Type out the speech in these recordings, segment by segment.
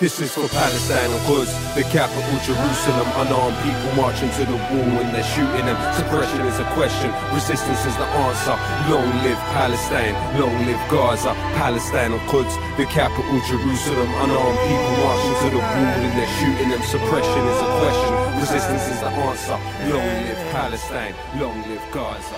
This is for Palestine and Quds, the capital Jerusalem. Unarmed people marching to the wall and they're shooting them. Suppression is a question, resistance is the answer. Long live Palestine, long live Gaza. Palestine and Quds, the capital Jerusalem. Unarmed people marching to the wall and they're shooting them. Suppression is a question, resistance is the answer. Long live Palestine, long live Gaza.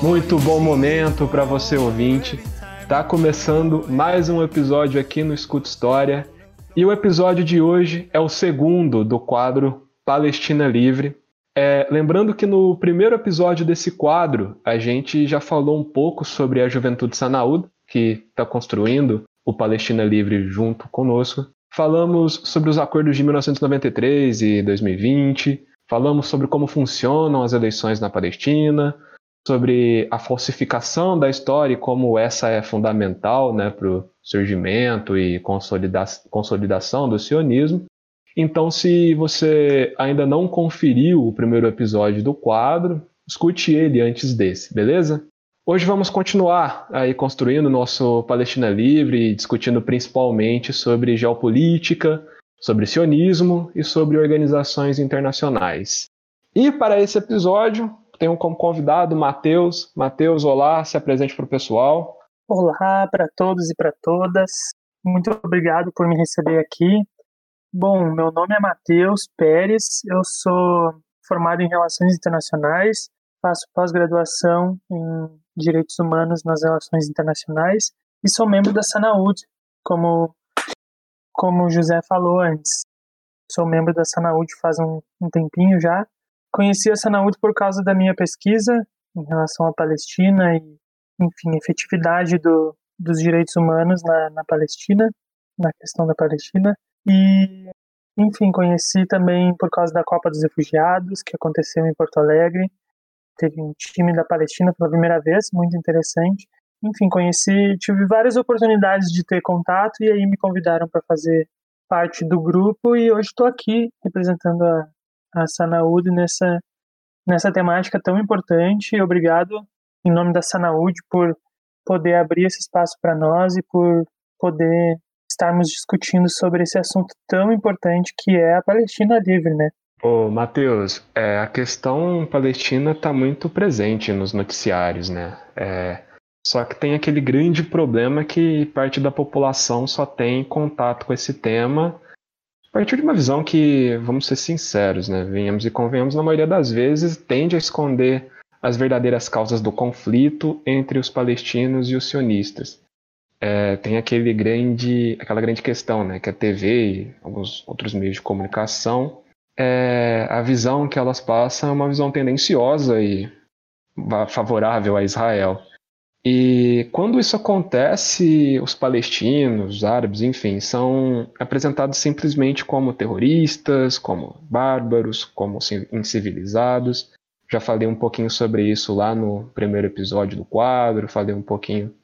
Muito bom momento para você ouvinte. Tá começando mais um episódio aqui no Escuta História. E o episódio de hoje é o segundo do quadro Palestina Livre. É, lembrando que no primeiro episódio desse quadro a gente já falou um pouco sobre a Juventude Sanaúd, que está construindo o Palestina Livre junto conosco. Falamos sobre os acordos de 1993 e 2020, falamos sobre como funcionam as eleições na Palestina, sobre a falsificação da história e como essa é fundamental né, para o surgimento e consolida consolidação do sionismo. Então, se você ainda não conferiu o primeiro episódio do quadro, escute ele antes desse, beleza? Hoje vamos continuar aí construindo nosso Palestina Livre, discutindo principalmente sobre geopolítica, sobre sionismo e sobre organizações internacionais. E para esse episódio, tenho como convidado Matheus. Matheus, olá, se apresente para o pessoal. Olá para todos e para todas. Muito obrigado por me receber aqui. Bom, meu nome é Matheus Pérez, eu sou formado em Relações Internacionais, faço pós-graduação em Direitos Humanos nas Relações Internacionais e sou membro da Sanaúd, como, como o José falou antes. Sou membro da Sanaúd faz um, um tempinho já Conheci a Sanaúd por causa da minha pesquisa em relação à Palestina e, enfim, efetividade do, dos direitos humanos na, na Palestina, na questão da Palestina. E, enfim, conheci também por causa da Copa dos Refugiados, que aconteceu em Porto Alegre. Teve um time da Palestina pela primeira vez, muito interessante. Enfim, conheci, tive várias oportunidades de ter contato e aí me convidaram para fazer parte do grupo e hoje estou aqui representando a, a Sanaúde nessa, nessa temática tão importante. Obrigado, em nome da Sanaúde, por poder abrir esse espaço para nós e por poder estarmos discutindo sobre esse assunto tão importante que é a Palestina livre, né? Ô, Matheus, é, a questão palestina está muito presente nos noticiários, né? É, só que tem aquele grande problema que parte da população só tem contato com esse tema a partir de uma visão que, vamos ser sinceros, né, venhamos e convenhamos, na maioria das vezes tende a esconder as verdadeiras causas do conflito entre os palestinos e os sionistas. É, tem aquele grande, aquela grande questão, né, que a TV e alguns outros meios de comunicação, é, a visão que elas passam é uma visão tendenciosa e favorável a Israel. E quando isso acontece, os palestinos, os árabes, enfim, são apresentados simplesmente como terroristas, como bárbaros, como incivilizados. Já falei um pouquinho sobre isso lá no primeiro episódio do quadro, falei um pouquinho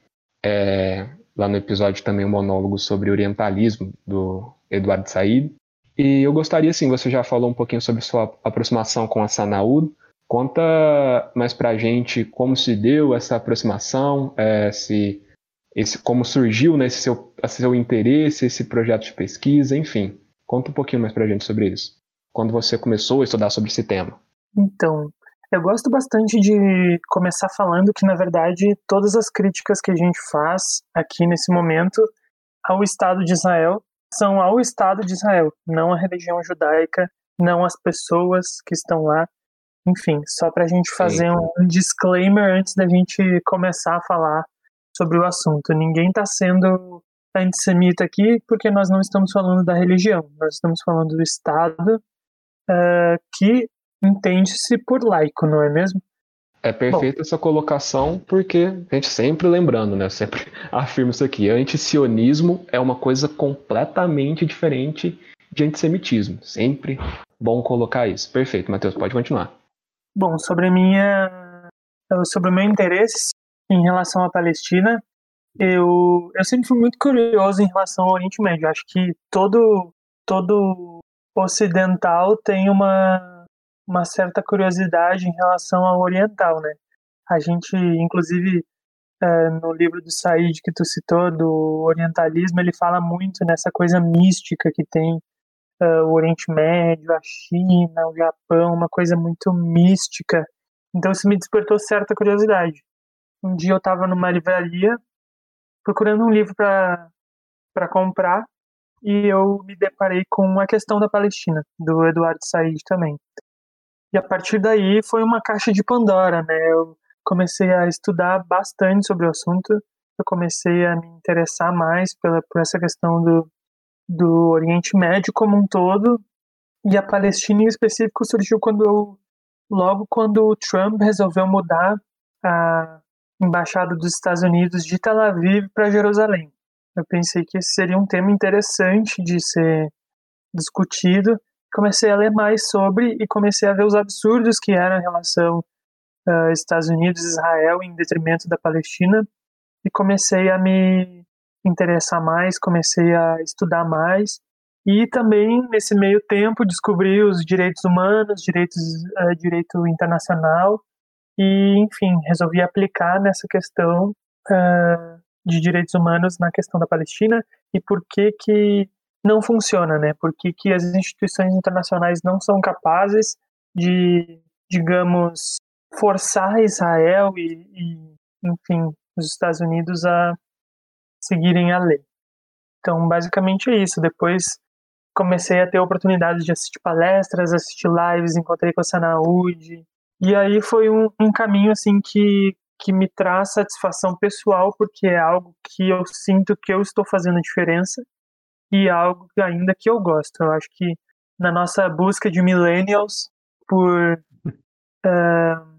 é, lá no episódio também um monólogo sobre orientalismo do Eduardo Said. E eu gostaria, sim, você já falou um pouquinho sobre sua aproximação com a Sanaúd, Conta mais para a gente como se deu essa aproximação, é, se, esse, como surgiu né, esse, seu, esse seu interesse, esse projeto de pesquisa, enfim. Conta um pouquinho mais para a gente sobre isso. Quando você começou a estudar sobre esse tema. Então, eu gosto bastante de começar falando que, na verdade, todas as críticas que a gente faz aqui nesse momento ao Estado de Israel são ao Estado de Israel, não à religião judaica, não às pessoas que estão lá, enfim, só para a gente fazer um, um disclaimer antes da gente começar a falar sobre o assunto. Ninguém está sendo antissemita aqui porque nós não estamos falando da religião, nós estamos falando do Estado uh, que entende-se por laico, não é mesmo? É perfeita essa colocação, porque a gente sempre lembrando, né? Eu sempre afirmo isso aqui. Antisionismo é uma coisa completamente diferente de antissemitismo. Sempre bom colocar isso. Perfeito, Matheus, pode continuar. Bom, sobre minha sobre o meu interesse em relação à Palestina, eu, eu sempre fui muito curioso em relação ao Oriente Médio. Acho que todo todo ocidental tem uma uma certa curiosidade em relação ao oriental, né? A gente, inclusive, uh, no livro do Said que tu citou, do orientalismo, ele fala muito nessa coisa mística que tem uh, o Oriente Médio, a China, o Japão, uma coisa muito mística. Então isso me despertou certa curiosidade. Um dia eu estava numa livraria procurando um livro para comprar e eu me deparei com a questão da Palestina, do Eduardo Said também. E a partir daí foi uma caixa de Pandora, né? Eu comecei a estudar bastante sobre o assunto, eu comecei a me interessar mais pela, por essa questão do, do Oriente Médio como um todo, e a Palestina em específico surgiu quando eu, logo quando o Trump resolveu mudar a embaixada dos Estados Unidos de Tel Aviv para Jerusalém. Eu pensei que esse seria um tema interessante de ser discutido. Comecei a ler mais sobre e comecei a ver os absurdos que era a relação uh, Estados Unidos Israel em detrimento da Palestina. E comecei a me interessar mais, comecei a estudar mais. E também nesse meio tempo descobri os direitos humanos, direitos, uh, direito internacional. E enfim resolvi aplicar nessa questão uh, de direitos humanos na questão da Palestina. E por que que não funciona, né? Por que, as instituições internacionais não são capazes de, digamos, forçar Israel e, e, enfim, os Estados Unidos a seguirem a lei. Então, basicamente é isso. Depois comecei a ter oportunidade de assistir palestras, assistir lives, encontrei com a Sanaúde. E aí foi um, um caminho, assim, que, que me traz satisfação pessoal, porque é algo que eu sinto que eu estou fazendo diferença e algo que ainda que eu gosto. Eu acho que na nossa busca de millennials por uh,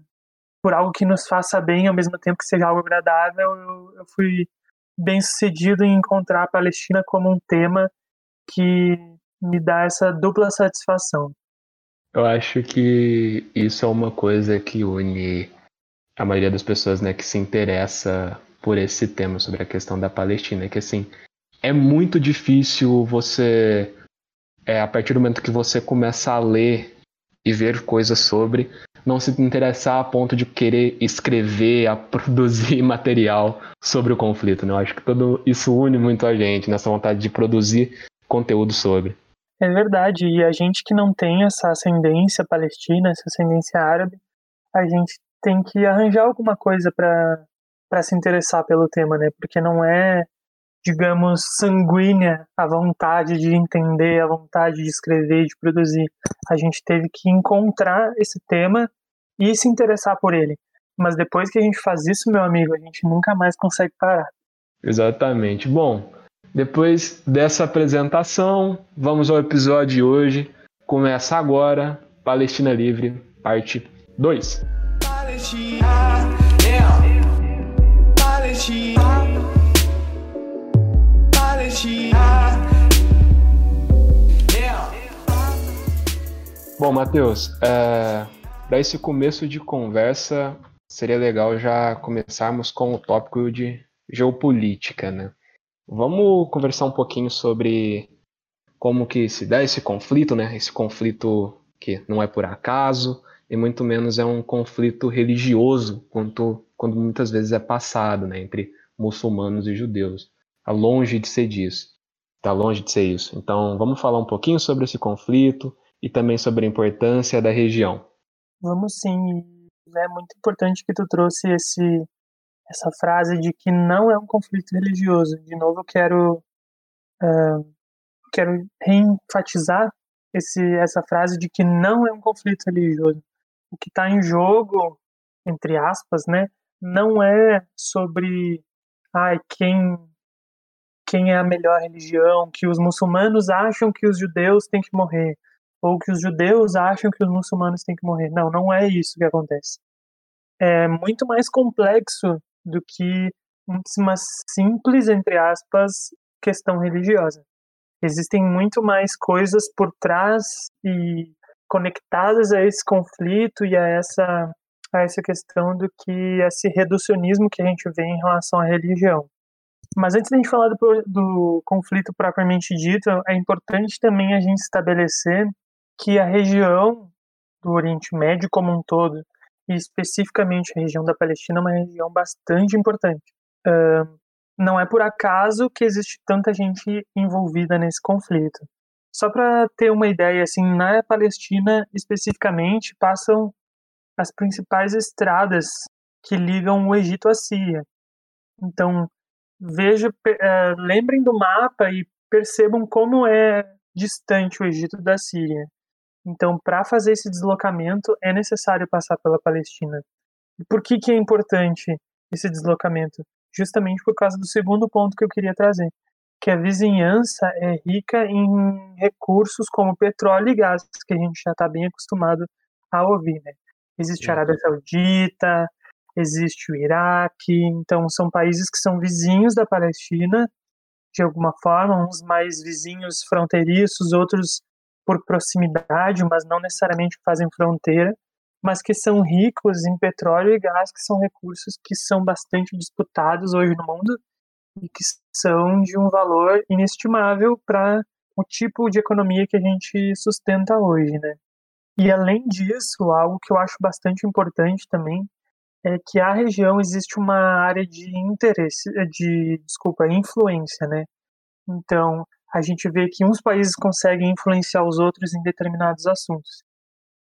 por algo que nos faça bem, ao mesmo tempo que seja algo agradável, eu, eu fui bem sucedido em encontrar a Palestina como um tema que me dá essa dupla satisfação. Eu acho que isso é uma coisa que une a maioria das pessoas, né, que se interessa por esse tema sobre a questão da Palestina, que assim é muito difícil você, é, a partir do momento que você começa a ler e ver coisas sobre, não se interessar a ponto de querer escrever, a produzir material sobre o conflito. Né? Eu acho que tudo isso une muito a gente nessa vontade de produzir conteúdo sobre. É verdade, e a gente que não tem essa ascendência palestina, essa ascendência árabe, a gente tem que arranjar alguma coisa para se interessar pelo tema, né? Porque não é digamos, sanguínea a vontade de entender, a vontade de escrever, de produzir. A gente teve que encontrar esse tema e se interessar por ele. Mas depois que a gente faz isso, meu amigo, a gente nunca mais consegue parar. Exatamente. Bom, depois dessa apresentação, vamos ao episódio de hoje. Começa agora Palestina Livre, parte 2. Palestina, Bom, Matheus, é, para esse começo de conversa, seria legal já começarmos com o tópico de geopolítica, né? Vamos conversar um pouquinho sobre como que se dá esse conflito, né? Esse conflito que não é por acaso e muito menos é um conflito religioso, quanto, quando muitas vezes é passado, né? Entre muçulmanos e judeus. Está longe de ser disso. Está longe de ser isso. Então, vamos falar um pouquinho sobre esse conflito e também sobre a importância da região. Vamos sim. É muito importante que tu trouxe esse, essa frase de que não é um conflito religioso. De novo, eu quero, uh, quero reenfatizar esse, essa frase de que não é um conflito religioso. O que está em jogo, entre aspas, né, não é sobre ai, quem quem é a melhor religião, que os muçulmanos acham que os judeus têm que morrer, ou que os judeus acham que os muçulmanos têm que morrer. Não, não é isso que acontece. É muito mais complexo do que uma simples, entre aspas, questão religiosa. Existem muito mais coisas por trás e conectadas a esse conflito e a essa, a essa questão do que esse reducionismo que a gente vê em relação à religião. Mas antes de a gente falar do, do conflito propriamente dito, é importante também a gente estabelecer que a região do Oriente Médio como um todo e especificamente a região da Palestina é uma região bastante importante. Uh, não é por acaso que existe tanta gente envolvida nesse conflito. Só para ter uma ideia, assim, na Palestina especificamente passam as principais estradas que ligam o Egito à Síria. Então, veja, uh, lembrem do mapa e percebam como é distante o Egito da Síria. Então, para fazer esse deslocamento, é necessário passar pela Palestina. E por que, que é importante esse deslocamento? Justamente por causa do segundo ponto que eu queria trazer, que a vizinhança é rica em recursos como petróleo e gás, que a gente já está bem acostumado a ouvir. Né? Existe a Arábia Saudita, existe o Iraque, então são países que são vizinhos da Palestina, de alguma forma, uns mais vizinhos fronteiriços, outros por proximidade, mas não necessariamente fazem fronteira, mas que são ricos em petróleo e gás, que são recursos que são bastante disputados hoje no mundo e que são de um valor inestimável para o tipo de economia que a gente sustenta hoje, né? E além disso, algo que eu acho bastante importante também é que a região existe uma área de interesse, de, desculpa, influência, né? Então, a gente vê que uns países conseguem influenciar os outros em determinados assuntos.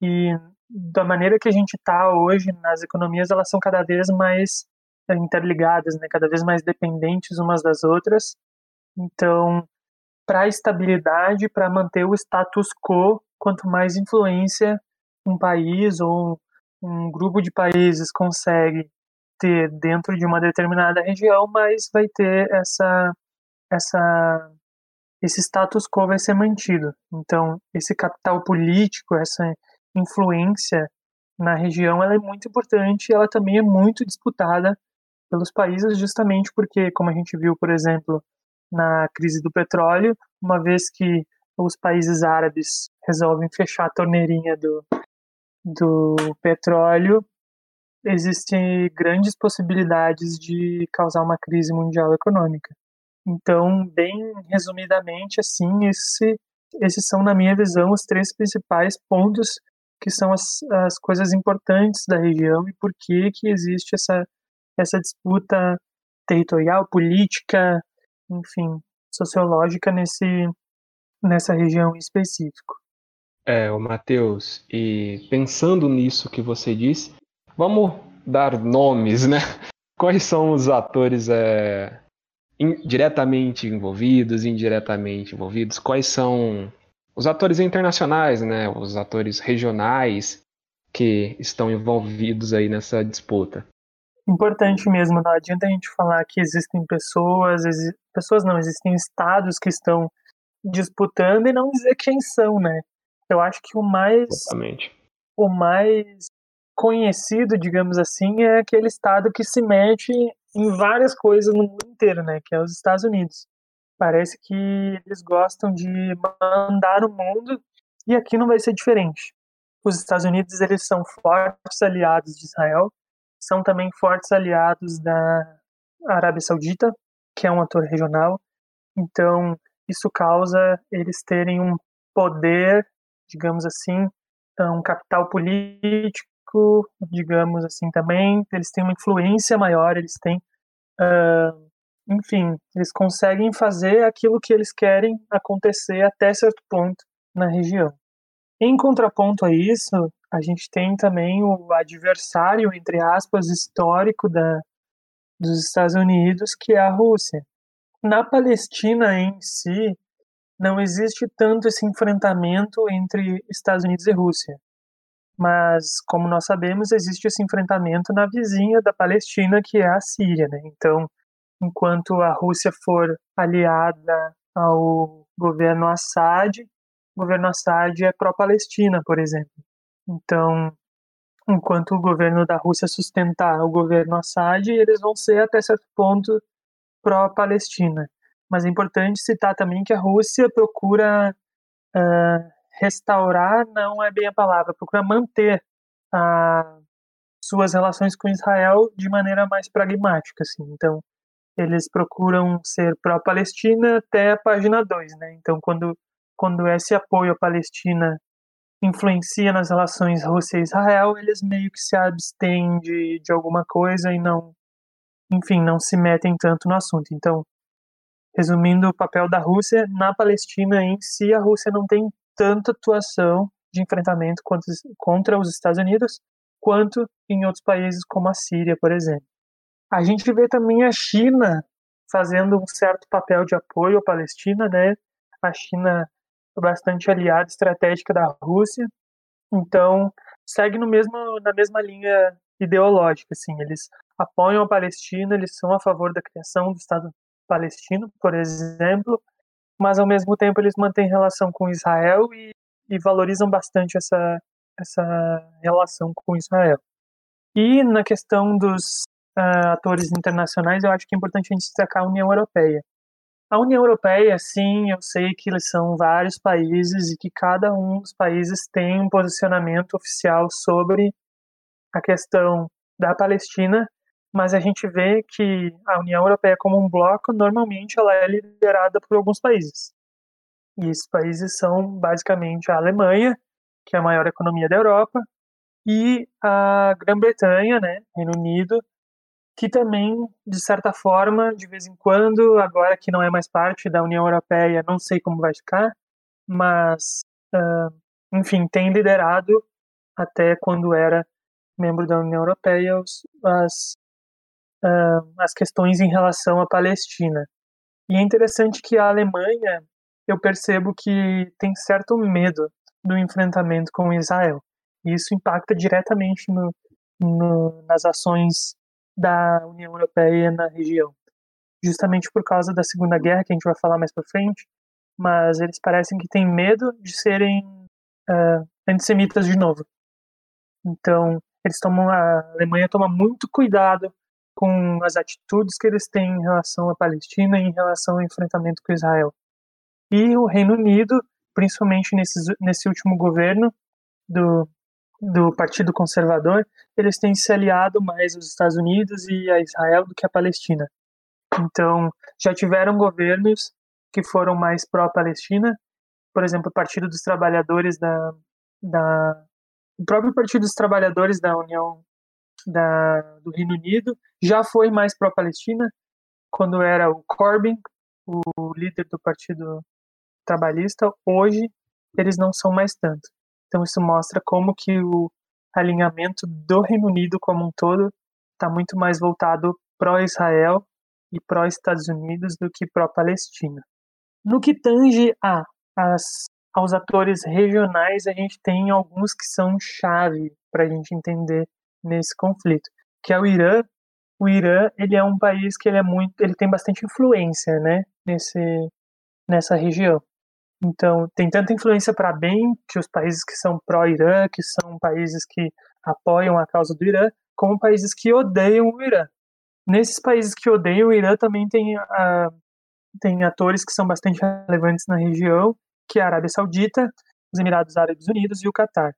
E da maneira que a gente está hoje nas economias, elas são cada vez mais é, interligadas, né? Cada vez mais dependentes umas das outras. Então, para a estabilidade, para manter o status quo, quanto mais influência um país ou um grupo de países consegue ter dentro de uma determinada região, mas vai ter essa essa esse status quo vai ser mantido. Então, esse capital político, essa influência na região, ela é muito importante, ela também é muito disputada pelos países justamente porque, como a gente viu, por exemplo, na crise do petróleo, uma vez que os países árabes resolvem fechar a torneirinha do, do petróleo, existem grandes possibilidades de causar uma crise mundial econômica. Então, bem resumidamente, assim, esse, esses são, na minha visão, os três principais pontos que são as, as coisas importantes da região e por que que existe essa, essa disputa territorial, política, enfim, sociológica nesse, nessa região em específico. É, o Matheus, e pensando nisso que você disse, vamos dar nomes, né? Quais são os atores é, in, diretamente envolvidos, indiretamente envolvidos? Quais são os atores internacionais, né? Os atores regionais que estão envolvidos aí nessa disputa? Importante mesmo, não adianta a gente falar que existem pessoas, exi pessoas não, existem estados que estão disputando e não dizer quem são, né? Eu acho que o mais Exatamente. o mais conhecido, digamos assim, é aquele estado que se mete em várias coisas no mundo inteiro, né? Que é os Estados Unidos. Parece que eles gostam de mandar o mundo e aqui não vai ser diferente. Os Estados Unidos eles são fortes aliados de Israel, são também fortes aliados da Arábia Saudita, que é um ator regional. Então isso causa eles terem um poder digamos assim, um capital político, digamos assim também, eles têm uma influência maior, eles têm, uh, enfim, eles conseguem fazer aquilo que eles querem acontecer até certo ponto na região. Em contraponto a isso, a gente tem também o adversário, entre aspas, histórico da, dos Estados Unidos, que é a Rússia. Na Palestina em si, não existe tanto esse enfrentamento entre Estados Unidos e Rússia. Mas, como nós sabemos, existe esse enfrentamento na vizinha da Palestina, que é a Síria. Né? Então, enquanto a Rússia for aliada ao governo Assad, o governo Assad é pró-Palestina, por exemplo. Então, enquanto o governo da Rússia sustentar o governo Assad, eles vão ser até certo ponto pró-Palestina. Mas é importante citar também que a Rússia procura uh, restaurar, não é bem a palavra, procura manter uh, suas relações com Israel de maneira mais pragmática. Assim. Então, eles procuram ser pró-Palestina até a página 2. Né? Então, quando, quando esse apoio à Palestina influencia nas relações Rússia e Israel, eles meio que se abstêm de, de alguma coisa e não, enfim, não se metem tanto no assunto. Então, resumindo o papel da Rússia, na Palestina em si, a Rússia não tem tanta atuação de enfrentamento contra os Estados Unidos quanto em outros países como a Síria, por exemplo. A gente vê também a China fazendo um certo papel de apoio à Palestina, né? A China é bastante aliada estratégica da Rússia, então segue no mesmo na mesma linha ideológica, assim, eles apoiam a Palestina, eles são a favor da criação do Estado palestino, por exemplo, mas ao mesmo tempo eles mantêm relação com Israel e, e valorizam bastante essa essa relação com Israel. E na questão dos uh, atores internacionais, eu acho que é importante a gente destacar a União Europeia. A União Europeia, sim, eu sei que eles são vários países e que cada um dos países tem um posicionamento oficial sobre a questão da Palestina, mas a gente vê que a União Europeia como um bloco, normalmente ela é liderada por alguns países. E esses países são basicamente a Alemanha, que é a maior economia da Europa, e a Grã-Bretanha, né, Reino Unido, que também, de certa forma, de vez em quando, agora que não é mais parte da União Europeia, não sei como vai ficar, mas, uh, enfim, tem liderado até quando era membro da União Europeia os, as, uh, as questões em relação à Palestina. E é interessante que a Alemanha, eu percebo que tem certo medo do enfrentamento com Israel. E isso impacta diretamente no, no, nas ações da União Europeia na região. Justamente por causa da Segunda Guerra, que a gente vai falar mais para frente, mas eles parecem que têm medo de serem uh, antissemitas de novo. Então, eles tomam a Alemanha toma muito cuidado com as atitudes que eles têm em relação à Palestina e em relação ao enfrentamento com Israel. E o Reino Unido, principalmente nesse, nesse último governo do do Partido Conservador, eles têm se aliado mais aos Estados Unidos e a Israel do que a Palestina. Então, já tiveram governos que foram mais pró-Palestina, por exemplo, o Partido dos Trabalhadores da, da o próprio Partido dos Trabalhadores da União da, do Reino Unido já foi mais pró-Palestina, quando era o Corbyn, o líder do Partido Trabalhista. Hoje, eles não são mais tanto. Então isso mostra como que o alinhamento do Reino Unido como um todo está muito mais voltado pró-Israel e pró-Estados Unidos do que pró-Palestina. No que tange a, as, aos atores regionais, a gente tem alguns que são chave para a gente entender nesse conflito, que é o Irã. O Irã ele é um país que ele é muito, ele tem bastante influência, né, nesse nessa região. Então, tem tanta influência para bem que os países que são pró-Irã, que são países que apoiam a causa do Irã, como países que odeiam o Irã. Nesses países que odeiam o Irã também tem, uh, tem atores que são bastante relevantes na região, que é a Arábia Saudita, os Emirados Árabes Unidos e o Catar.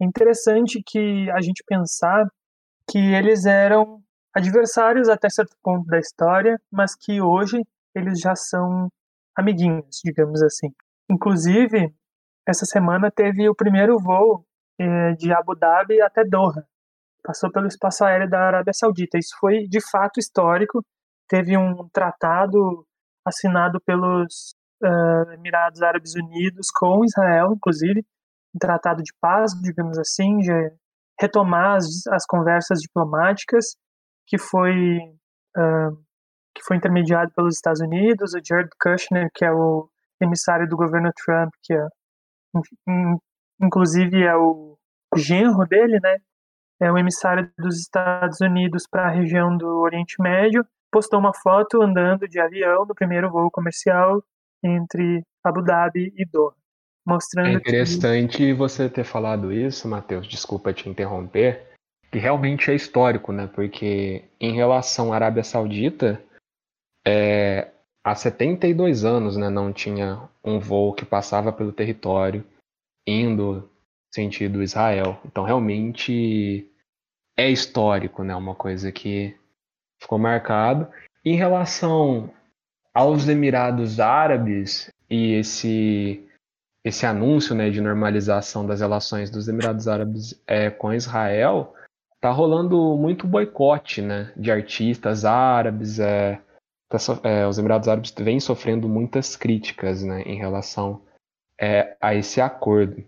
É interessante que a gente pensar que eles eram adversários até certo ponto da história, mas que hoje eles já são amiguinhos, digamos assim. Inclusive, essa semana teve o primeiro voo eh, de Abu Dhabi até Doha. Passou pelo espaço aéreo da Arábia Saudita. Isso foi de fato histórico. Teve um tratado assinado pelos uh, Emirados Árabes Unidos com Israel, inclusive, tratado de paz, digamos assim, de retomar as, as conversas diplomáticas que foi uh, que foi intermediado pelos Estados Unidos, o Jared Kushner, que é o emissário do governo Trump, que é, inclusive é o genro dele, né? É o emissário dos Estados Unidos para a região do Oriente Médio, postou uma foto andando de avião no primeiro voo comercial entre Abu Dhabi e Doha. Mostrando é interessante que... você ter falado isso, Matheus, desculpa te interromper, que realmente é histórico, né? Porque em relação à Arábia Saudita, é, há 72 anos né, não tinha um voo que passava pelo território indo sentido Israel. Então realmente é histórico, né? Uma coisa que ficou marcado. Em relação aos Emirados Árabes e esse esse anúncio né, de normalização das relações dos Emirados Árabes é, com Israel, tá rolando muito boicote né, de artistas árabes. É, tá, é, os Emirados Árabes vêm sofrendo muitas críticas né, em relação é, a esse acordo.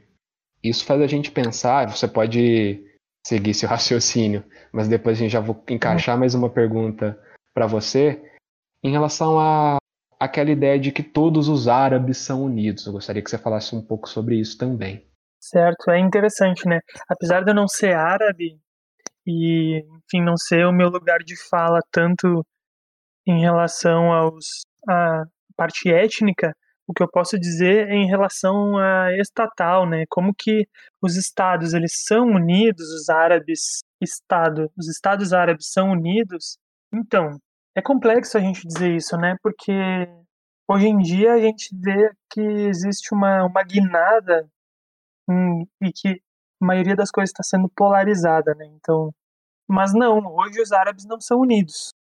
Isso faz a gente pensar, você pode seguir seu raciocínio, mas depois a gente já vou encaixar mais uma pergunta para você em relação a aquela ideia de que todos os árabes são unidos. Eu gostaria que você falasse um pouco sobre isso também. Certo, é interessante, né? Apesar de eu não ser árabe e, enfim, não ser o meu lugar de fala tanto em relação aos a parte étnica, o que eu posso dizer é em relação a estatal, né? Como que os estados eles são unidos, os árabes estado, os estados árabes são unidos. Então, é complexo a gente dizer isso, né? Porque hoje em dia a gente vê que existe uma, uma guinada em, e que a maioria das coisas está sendo polarizada, né? Então, mas não, hoje os árabes não são unidos.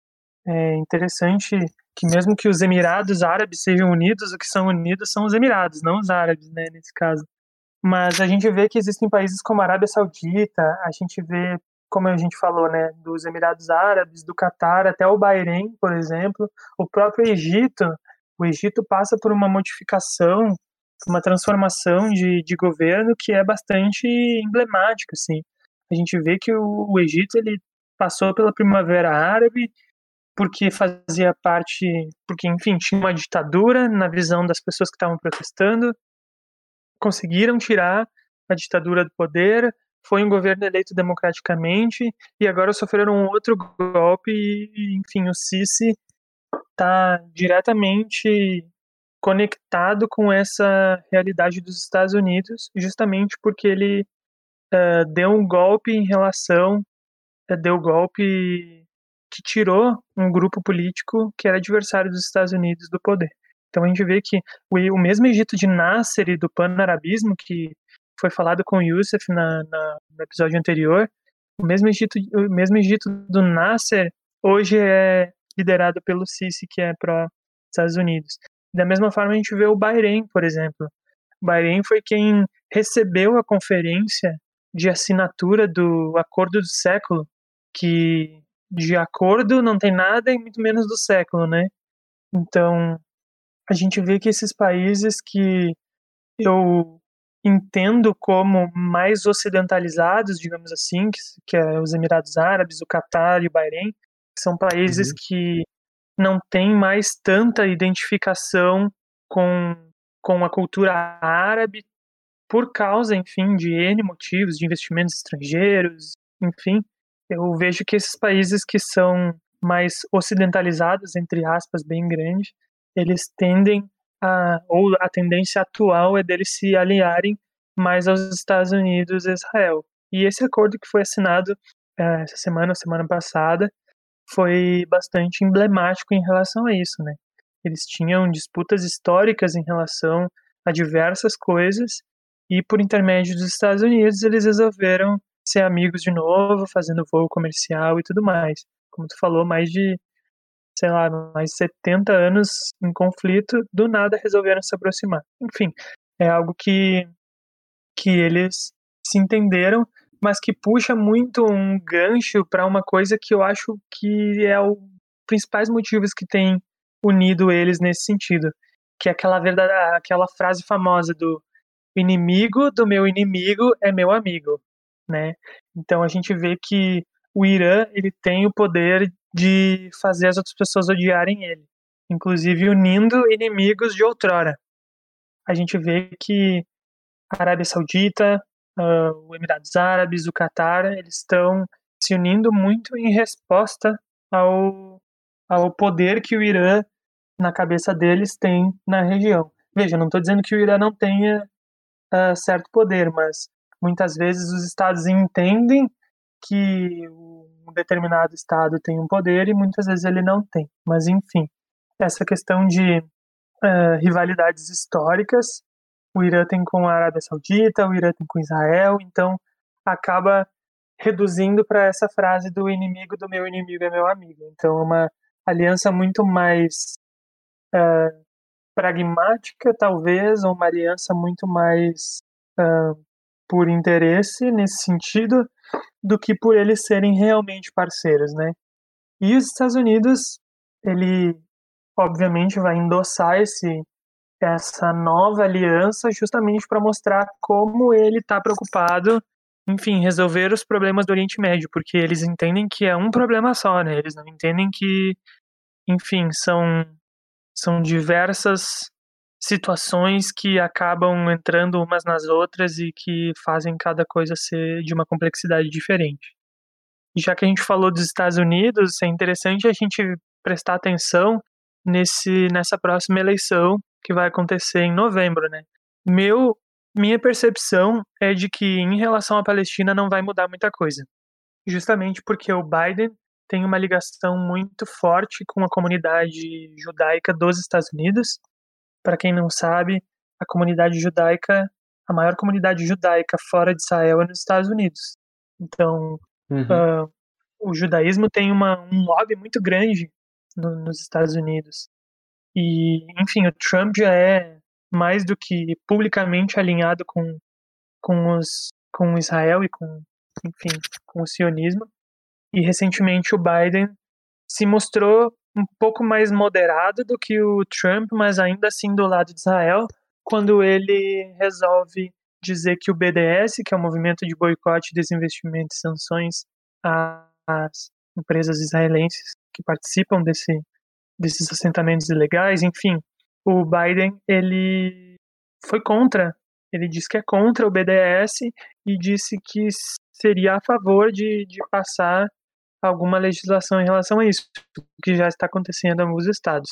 É interessante que mesmo que os Emirados Árabes sejam unidos, o que são unidos são os Emirados, não os árabes, né, nesse caso. Mas a gente vê que existem países como a Arábia Saudita, a gente vê como a gente falou, né, dos Emirados Árabes, do Catar até o Bahrein, por exemplo, o próprio Egito, o Egito passa por uma modificação, uma transformação de, de governo que é bastante emblemática, assim. A gente vê que o, o Egito ele passou pela Primavera Árabe porque fazia parte, porque enfim tinha uma ditadura na visão das pessoas que estavam protestando, conseguiram tirar a ditadura do poder, foi um governo eleito democraticamente e agora sofreram um outro golpe e, enfim, o Sisi está diretamente conectado com essa realidade dos Estados Unidos, justamente porque ele uh, deu um golpe em relação, uh, deu golpe que tirou um grupo político que era adversário dos Estados Unidos do poder. Então a gente vê que o, o mesmo Egito de Nasser e do pan-arabismo que foi falado com o Youssef na, na, no episódio anterior, o mesmo Egito, o mesmo Egito do Nasser hoje é liderado pelo Sisi, que é pró-Estados Unidos. Da mesma forma, a gente vê o Bahrein, por exemplo. O Bahrein foi quem recebeu a conferência de assinatura do Acordo do Século, que de acordo não tem nada e muito menos do século, né? Então, a gente vê que esses países que eu entendo como mais ocidentalizados, digamos assim, que, que é os Emirados Árabes, o Catar e o Bahrein, são países uhum. que não têm mais tanta identificação com, com a cultura árabe por causa, enfim, de N motivos, de investimentos estrangeiros, enfim. Eu vejo que esses países que são mais ocidentalizados, entre aspas, bem grande, eles tendem a, ou a tendência atual é deles se aliarem mais aos Estados Unidos e Israel. E esse acordo que foi assinado é, essa semana, semana passada, foi bastante emblemático em relação a isso, né? Eles tinham disputas históricas em relação a diversas coisas e por intermédio dos Estados Unidos eles resolveram ser amigos de novo, fazendo voo comercial e tudo mais. Como tu falou, mais de sei lá, mais 70 anos em conflito, do nada resolveram se aproximar. Enfim, é algo que, que eles se entenderam, mas que puxa muito um gancho para uma coisa que eu acho que é o principais motivos que tem unido eles nesse sentido, que é aquela verdade, aquela frase famosa do inimigo do meu inimigo é meu amigo, né? Então a gente vê que o Irã ele tem o poder de fazer as outras pessoas odiarem ele, inclusive unindo inimigos de outrora. A gente vê que a Arábia Saudita, uh, o Emirados Árabes, o Catar, eles estão se unindo muito em resposta ao, ao poder que o Irã, na cabeça deles, tem na região. Veja, não estou dizendo que o Irã não tenha uh, certo poder, mas muitas vezes os estados entendem que um determinado estado tem um poder e muitas vezes ele não tem. Mas, enfim, essa questão de uh, rivalidades históricas, o Irã tem com a Arábia Saudita, o Irã tem com Israel, então acaba reduzindo para essa frase do inimigo do meu inimigo é meu amigo. Então, é uma aliança muito mais uh, pragmática, talvez, ou uma aliança muito mais uh, por interesse nesse sentido, do que por eles serem realmente parceiros, né? E os Estados Unidos, ele obviamente vai endossar esse essa nova aliança justamente para mostrar como ele está preocupado, enfim, resolver os problemas do Oriente Médio, porque eles entendem que é um problema só, né? Eles não entendem que, enfim, são são diversas situações que acabam entrando umas nas outras e que fazem cada coisa ser de uma complexidade diferente. Já que a gente falou dos Estados Unidos, é interessante a gente prestar atenção nesse nessa próxima eleição que vai acontecer em novembro, né? Meu minha percepção é de que em relação à Palestina não vai mudar muita coisa. Justamente porque o Biden tem uma ligação muito forte com a comunidade judaica dos Estados Unidos. Para quem não sabe, a comunidade judaica, a maior comunidade judaica fora de Israel é nos Estados Unidos. Então, uhum. uh, o judaísmo tem uma, um lobby muito grande no, nos Estados Unidos. E, enfim, o Trump já é mais do que publicamente alinhado com, com, os, com Israel e com, enfim, com o sionismo. E recentemente o Biden se mostrou um pouco mais moderado do que o Trump, mas ainda assim do lado de Israel, quando ele resolve dizer que o BDS, que é o movimento de boicote, desinvestimento e sanções às empresas israelenses que participam desse, desses assentamentos ilegais, enfim, o Biden ele foi contra, ele disse que é contra o BDS e disse que seria a favor de, de passar alguma legislação em relação a isso, que já está acontecendo em alguns estados.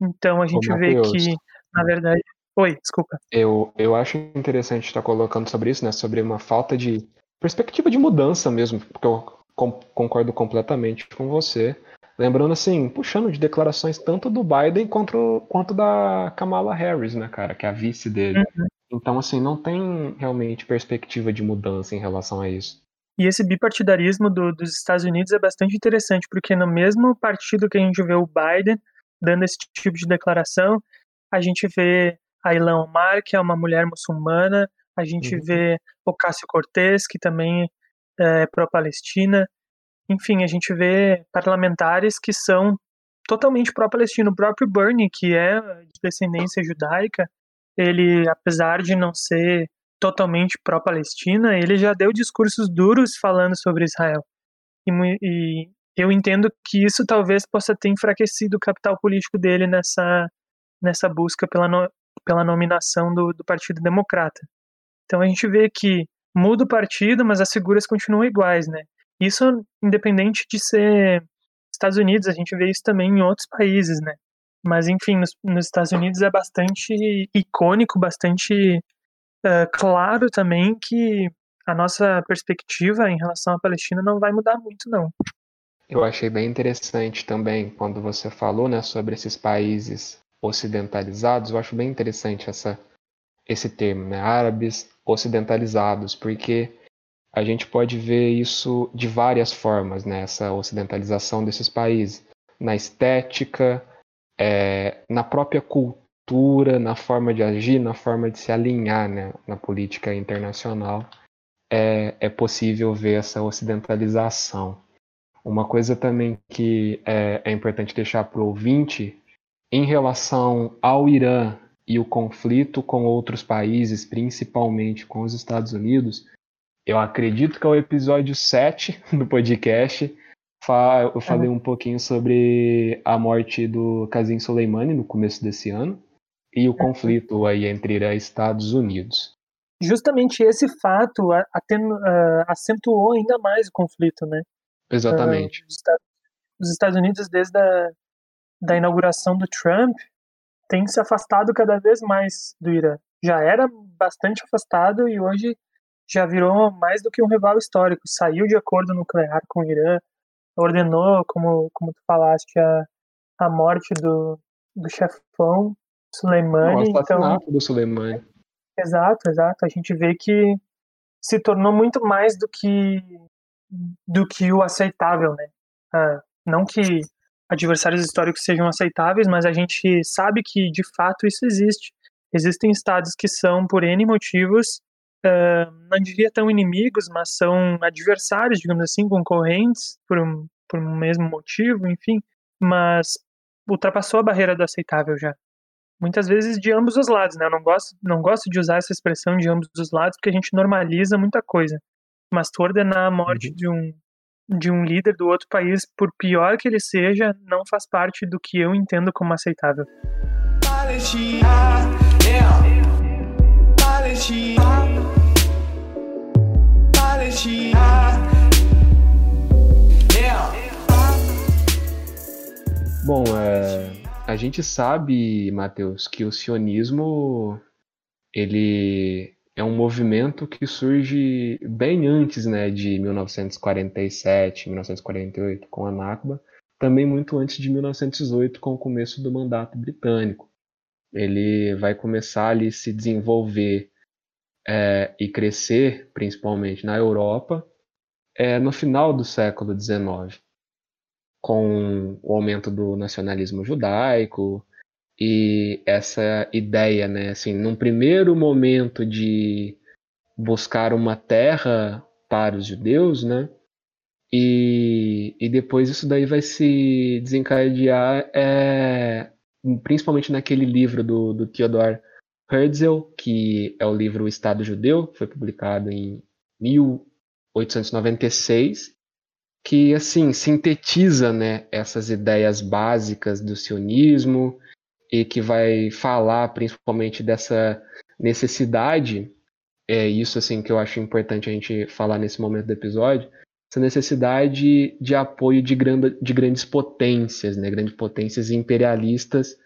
Então a gente vê que, na verdade. Oi, desculpa. Eu, eu acho interessante estar colocando sobre isso, né? Sobre uma falta de perspectiva de mudança mesmo, porque eu concordo completamente com você. Lembrando assim, puxando de declarações tanto do Biden quanto, quanto da Kamala Harris, né, cara, que é a vice dele. Uhum. Então, assim, não tem realmente perspectiva de mudança em relação a isso. E esse bipartidarismo do, dos Estados Unidos é bastante interessante, porque no mesmo partido que a gente vê o Biden dando esse tipo de declaração, a gente vê a Ilan Omar, que é uma mulher muçulmana, a gente uhum. vê o Cássio Cortez, que também é pró-Palestina. Enfim, a gente vê parlamentares que são totalmente pró-Palestina. O próprio Bernie, que é de descendência judaica, ele, apesar de não ser totalmente pró-Palestina, ele já deu discursos duros falando sobre Israel. E, e, eu entendo que isso talvez possa ter enfraquecido o capital político dele nessa, nessa busca pela, no, pela nominação do, do Partido Democrata. Então a gente vê que muda o partido, mas as figuras continuam iguais, né? Isso independente de ser Estados Unidos, a gente vê isso também em outros países, né? Mas enfim, nos, nos Estados Unidos é bastante icônico, bastante é, claro também que a nossa perspectiva em relação à Palestina não vai mudar muito, não. Eu achei bem interessante também quando você falou né, sobre esses países ocidentalizados. Eu acho bem interessante essa, esse termo, né, árabes ocidentalizados, porque a gente pode ver isso de várias formas, né, essa ocidentalização desses países, na estética, é, na própria cultura cultura, na forma de agir, na forma de se alinhar né, na política internacional, é, é possível ver essa ocidentalização. Uma coisa também que é, é importante deixar para o ouvinte, em relação ao Irã e o conflito com outros países, principalmente com os Estados Unidos, eu acredito que é o episódio 7 do podcast. Eu falei um pouquinho sobre a morte do Kazim Soleimani no começo desse ano e o conflito aí entre Irã e Estados Unidos. Justamente esse fato acentuou ainda mais o conflito, né? Exatamente. os Estados Unidos, desde a da inauguração do Trump, tem se afastado cada vez mais do Irã. Já era bastante afastado e hoje já virou mais do que um rival histórico. Saiu de acordo nuclear com o Irã, ordenou, como, como tu falaste, a, a morte do, do chefão Suleimani. O assassinato então, do Suleimani. Exato, exato. A gente vê que se tornou muito mais do que do que o aceitável, né? Ah, não que adversários históricos sejam aceitáveis, mas a gente sabe que de fato isso existe. Existem estados que são, por N motivos, uh, não diria tão inimigos, mas são adversários, digamos assim, concorrentes por um, por um mesmo motivo, enfim, mas ultrapassou a barreira do aceitável já. Muitas vezes de ambos os lados, né? Eu não gosto, não gosto de usar essa expressão de ambos os lados porque a gente normaliza muita coisa. Mas tu ordenar a morte uhum. de um de um líder do outro país, por pior que ele seja, não faz parte do que eu entendo como aceitável. Bom, é, a gente sabe, Matheus, que o sionismo ele é um movimento que surge bem antes né, de 1947, 1948, com a Nakba, também muito antes de 1918, com o começo do mandato britânico. Ele vai começar ali se desenvolver é, e crescer, principalmente na Europa, é, no final do século XIX, com o aumento do nacionalismo judaico, e essa ideia, né, assim, num primeiro momento de buscar uma terra para os judeus, né, e, e depois isso daí vai se desencadear, é, principalmente naquele livro do, do Theodor Herzl, que é o livro O Estado Judeu, foi publicado em 1896, que assim sintetiza né, essas ideias básicas do sionismo e que vai falar principalmente dessa necessidade, é isso assim que eu acho importante a gente falar nesse momento do episódio, essa necessidade de apoio de, grande, de grandes potências, né, grandes potências imperialistas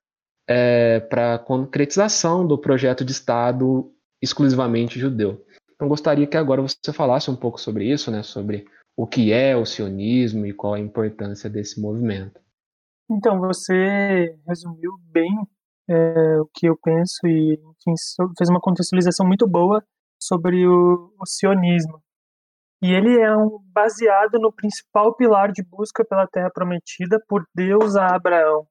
é, para concretização do projeto de Estado exclusivamente judeu. Então gostaria que agora você falasse um pouco sobre isso, né, sobre o que é o sionismo e qual a importância desse movimento. Então, você resumiu bem é, o que eu penso e enfim, fez uma contextualização muito boa sobre o, o sionismo. E ele é um, baseado no principal pilar de busca pela terra prometida por Deus a Abraão.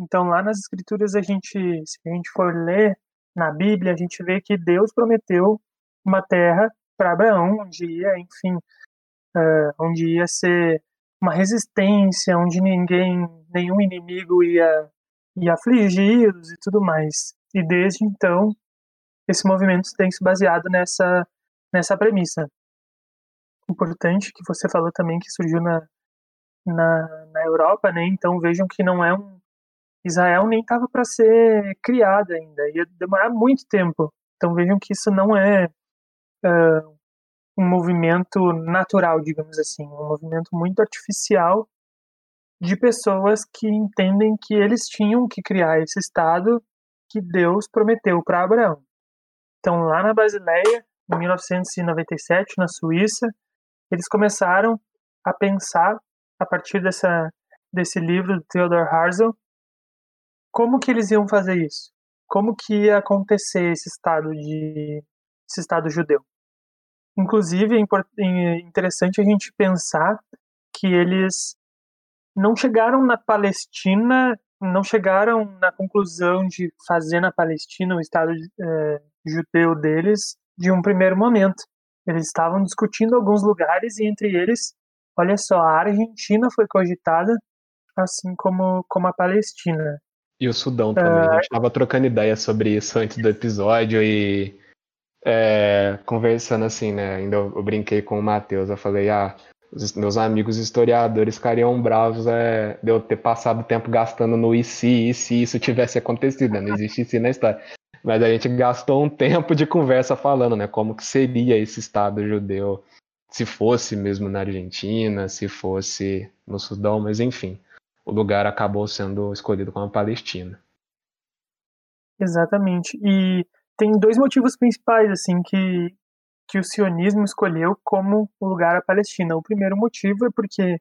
Então, lá nas escrituras, a gente, se a gente for ler na Bíblia, a gente vê que Deus prometeu uma terra para Abraão, onde ia, enfim, uh, onde ia ser uma resistência, onde ninguém, nenhum inimigo ia, ia afligi-los e tudo mais. E desde então, esse movimento tem se baseado nessa, nessa premissa. Importante que você falou também que surgiu na, na, na Europa, né? Então vejam que não é um. Israel nem estava para ser criada ainda, ia demorar muito tempo. Então vejam que isso não é uh, um movimento natural, digamos assim, um movimento muito artificial de pessoas que entendem que eles tinham que criar esse estado que Deus prometeu para Abraão. Então, lá na Basileia, em 1997, na Suíça, eles começaram a pensar a partir dessa desse livro do Theodor Herzl como que eles iam fazer isso? Como que ia acontecer esse estado de esse estado judeu? Inclusive, é interessante a gente pensar que eles não chegaram na Palestina, não chegaram na conclusão de fazer na Palestina o Estado é, judeu deles de um primeiro momento. Eles estavam discutindo alguns lugares e entre eles, olha só, a Argentina foi cogitada, assim como, como a Palestina. E o Sudão também. Uh, a gente estava trocando ideia sobre isso antes do episódio e é, conversando assim, né? Ainda eu, eu brinquei com o Matheus, eu falei, ah, os meus amigos historiadores ficariam bravos é, de eu ter passado tempo gastando no e se, e se isso tivesse acontecido, né? Não existe si na história. Mas a gente gastou um tempo de conversa falando, né? Como que seria esse Estado judeu se fosse mesmo na Argentina, se fosse no Sudão, mas enfim, o lugar acabou sendo escolhido como a Palestina. Exatamente. E tem dois motivos principais assim que que o sionismo escolheu como lugar a Palestina. O primeiro motivo é porque,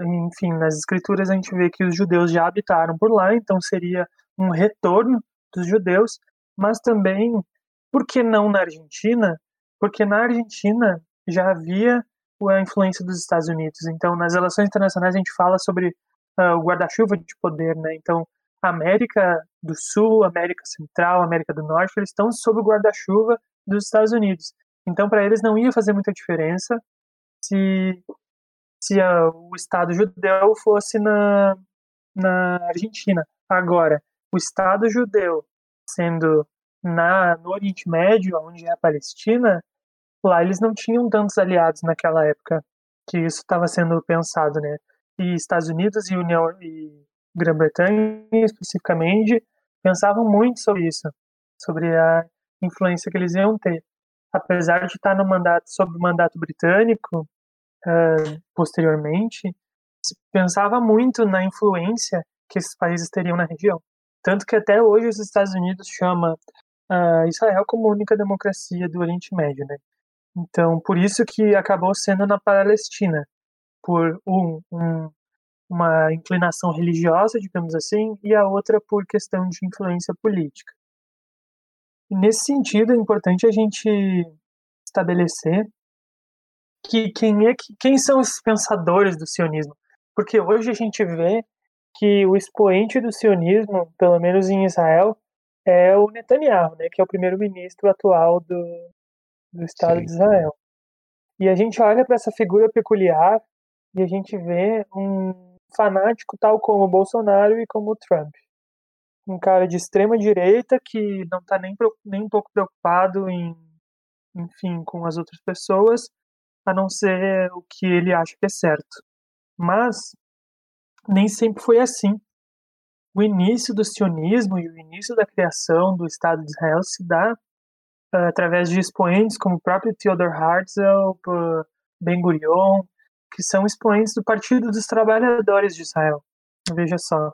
enfim, nas escrituras a gente vê que os judeus já habitaram por lá, então seria um retorno dos judeus, mas também, por que não na Argentina? Porque na Argentina já havia a influência dos Estados Unidos. Então, nas relações internacionais a gente fala sobre uh, o guarda-chuva de poder, né? Então, a América do Sul, América Central, América do Norte, eles estão sob o guarda-chuva dos Estados Unidos. Então, para eles não ia fazer muita diferença se se uh, o Estado judeu fosse na, na Argentina. Agora, o Estado judeu sendo na, no Oriente Médio, onde é a Palestina, lá eles não tinham tantos aliados naquela época que isso estava sendo pensado, né? E Estados Unidos e União e Grã-Bretanha especificamente pensavam muito sobre isso, sobre a influência que eles iam ter. Apesar de estar no mandato sob o mandato britânico, uh, posteriormente, se pensava muito na influência que esses países teriam na região. Tanto que até hoje os Estados Unidos chama uh, Israel como única democracia do Oriente Médio, né? Então, por isso que acabou sendo na Palestina, por um, um, uma inclinação religiosa, digamos assim, e a outra por questão de influência política. E nesse sentido, é importante a gente estabelecer que quem é que, quem são os pensadores do sionismo? Porque hoje a gente vê que o expoente do sionismo, pelo menos em Israel, é o Netanyahu, né, que é o primeiro-ministro atual do, do Estado Sim. de Israel. E a gente olha para essa figura peculiar e a gente vê um fanático tal como Bolsonaro e como Trump. Um cara de extrema direita que não está nem, nem um pouco preocupado em, enfim, com as outras pessoas, a não ser o que ele acha que é certo. Mas nem sempre foi assim. O início do sionismo e o início da criação do Estado de Israel se dá uh, através de expoentes como o próprio Theodor Herzl, Ben Gurion, que são expoentes do Partido dos Trabalhadores de Israel. Veja só.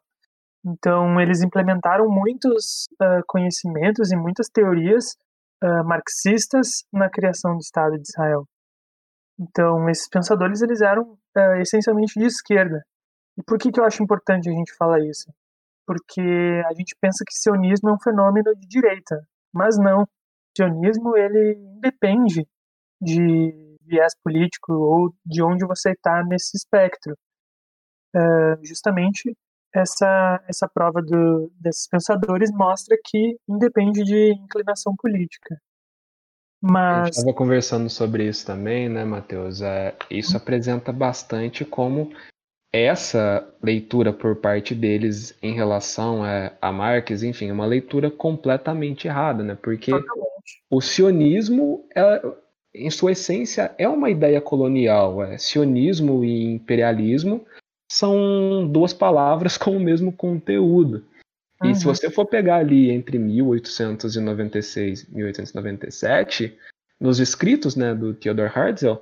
Então, eles implementaram muitos uh, conhecimentos e muitas teorias uh, marxistas na criação do Estado de Israel. Então, esses pensadores eles eram uh, essencialmente de esquerda. E por que, que eu acho importante a gente falar isso? Porque a gente pensa que sionismo é um fenômeno de direita, mas não. O sionismo ele independe de viés político ou de onde você está nesse espectro. Uh, justamente essa essa prova do, desses pensadores mostra que independe de inclinação política. Mas... A gente estava conversando sobre isso também, né, Matheus? É, isso apresenta bastante como essa leitura por parte deles em relação a, a Marx, enfim, é uma leitura completamente errada, né? Porque Totalmente. o sionismo, é, em sua essência, é uma ideia colonial. É, sionismo e imperialismo são duas palavras com o mesmo conteúdo. E uhum. se você for pegar ali entre 1896 e 1897, nos escritos né, do Theodor Herzl,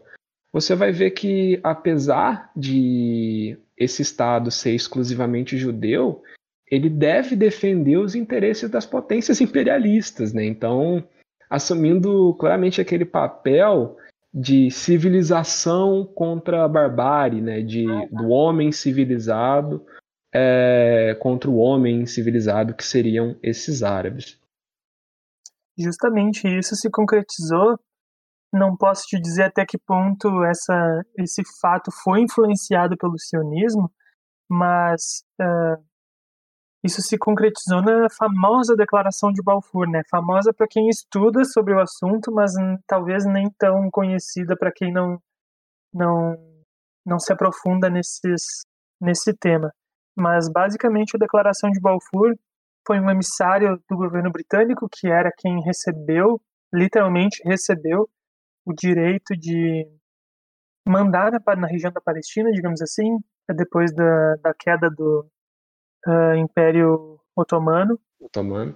você vai ver que, apesar de esse Estado ser exclusivamente judeu, ele deve defender os interesses das potências imperialistas. Né? Então, assumindo claramente aquele papel de civilização contra a barbárie, né? de, do homem civilizado é, contra o homem civilizado que seriam esses árabes. Justamente isso se concretizou. Não posso te dizer até que ponto essa, esse fato foi influenciado pelo sionismo, mas uh, isso se concretizou na famosa Declaração de Balfour, né? Famosa para quem estuda sobre o assunto, mas talvez nem tão conhecida para quem não não não se aprofunda nesses, nesse tema mas basicamente a Declaração de Balfour foi um emissário do governo britânico que era quem recebeu, literalmente recebeu, o direito de mandar na, na região da Palestina, digamos assim, depois da, da queda do uh, Império Otomano. Otomano.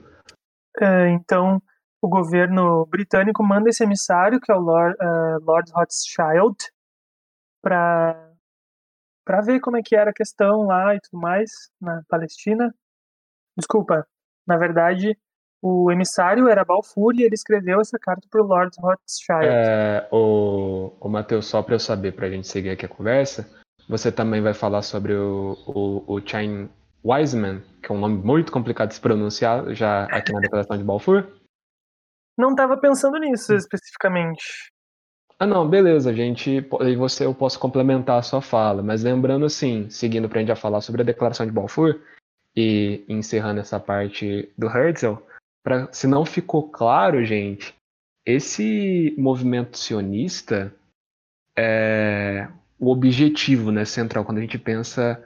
Uh, então, o governo britânico manda esse emissário, que é o Lord, uh, Lord Rothschild, para para ver como é que era a questão lá e tudo mais na Palestina. Desculpa, na verdade, o emissário era Balfour e ele escreveu essa carta para o Lord Rothschild. É, o, o Matheus, só para eu saber, para a gente seguir aqui a conversa, você também vai falar sobre o, o, o Chain Wiseman, que é um nome muito complicado de se pronunciar, já aqui na declaração de Balfour? Não estava pensando nisso especificamente. Ah, não, beleza, gente. E você, eu posso complementar a sua fala, mas lembrando assim, seguindo para a gente já falar sobre a declaração de Balfour e encerrando essa parte do Herzl, pra, se não ficou claro, gente, esse movimento sionista é o objetivo né, central quando a gente pensa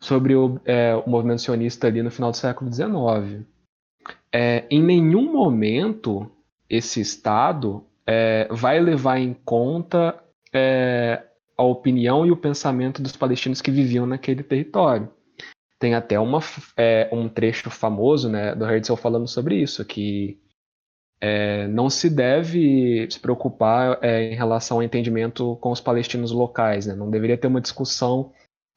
sobre o, é, o movimento sionista ali no final do século XIX. É, em nenhum momento esse Estado é, vai levar em conta é, a opinião e o pensamento dos palestinos que viviam naquele território. Tem até uma, é, um trecho famoso né, do Herzl falando sobre isso, que é, não se deve se preocupar é, em relação ao entendimento com os palestinos locais. Né? Não deveria ter uma discussão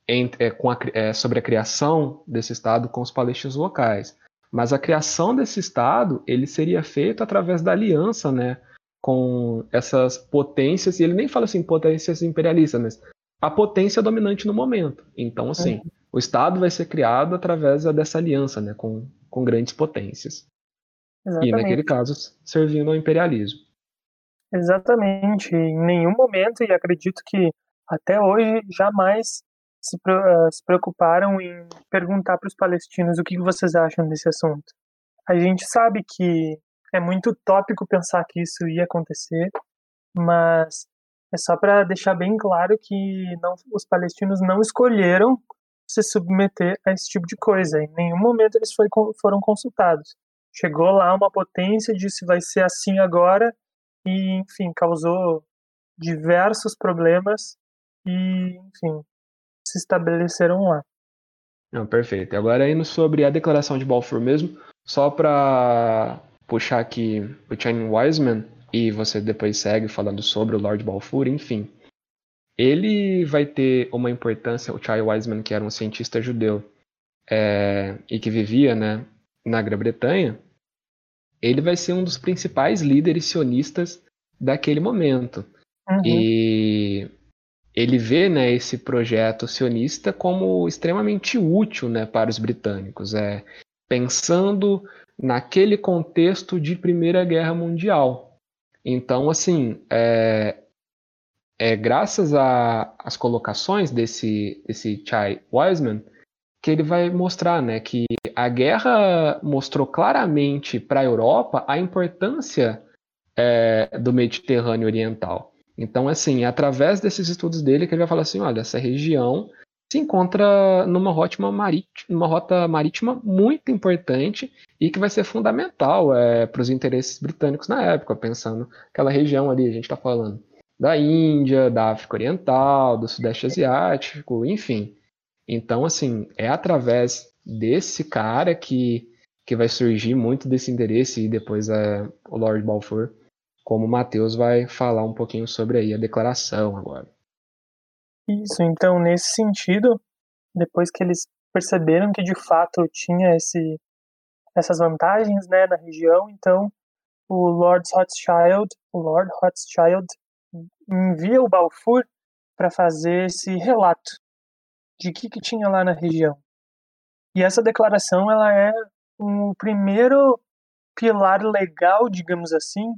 entre, é, a, é, sobre a criação desse Estado com os palestinos locais. Mas a criação desse Estado ele seria feito através da aliança né, com essas potências, e ele nem fala assim potências imperialistas, mas a potência dominante no momento. Então, assim, uhum. o Estado vai ser criado através dessa aliança né, com, com grandes potências. Exatamente. E, naquele caso, servindo ao imperialismo. Exatamente. Em nenhum momento, e acredito que até hoje, jamais se, uh, se preocuparam em perguntar para os palestinos o que vocês acham desse assunto. A gente sabe que é muito utópico pensar que isso ia acontecer, mas é só para deixar bem claro que não, os palestinos não escolheram se submeter a esse tipo de coisa. Em nenhum momento eles foi, foram consultados. Chegou lá uma potência, disse vai ser assim agora, e, enfim, causou diversos problemas e, enfim, se estabeleceram lá. Não, perfeito. Agora indo sobre a declaração de Balfour mesmo, só para puxar aqui o Channing Wiseman e você depois segue falando sobre o Lord Balfour, enfim. Ele vai ter uma importância, o Charles Wiseman, que era um cientista judeu é, e que vivia né, na Grã-Bretanha, ele vai ser um dos principais líderes sionistas daquele momento. Uhum. E ele vê né, esse projeto sionista como extremamente útil né, para os britânicos, é, pensando naquele contexto de Primeira Guerra Mundial. Então, assim, é, é graças às colocações desse, desse Chai Wiseman que ele vai mostrar né, que a guerra mostrou claramente para a Europa a importância é, do Mediterrâneo Oriental. Então, assim, é através desses estudos dele que ele vai falar assim, olha, essa região se encontra numa rota marítima, rota marítima muito importante e que vai ser fundamental é, para os interesses britânicos na época, pensando aquela região ali, a gente está falando da Índia, da África Oriental, do Sudeste Asiático, enfim. Então, assim, é através desse cara que, que vai surgir muito desse interesse e depois é, o Lord Balfour como o Matheus vai falar um pouquinho sobre aí a declaração agora. Isso, então nesse sentido, depois que eles perceberam que de fato tinha esse, essas vantagens né, na região, então o Lord Rothschild, o Lord Rothschild envia o Balfour para fazer esse relato de que, que tinha lá na região. E essa declaração ela é o primeiro pilar legal, digamos assim,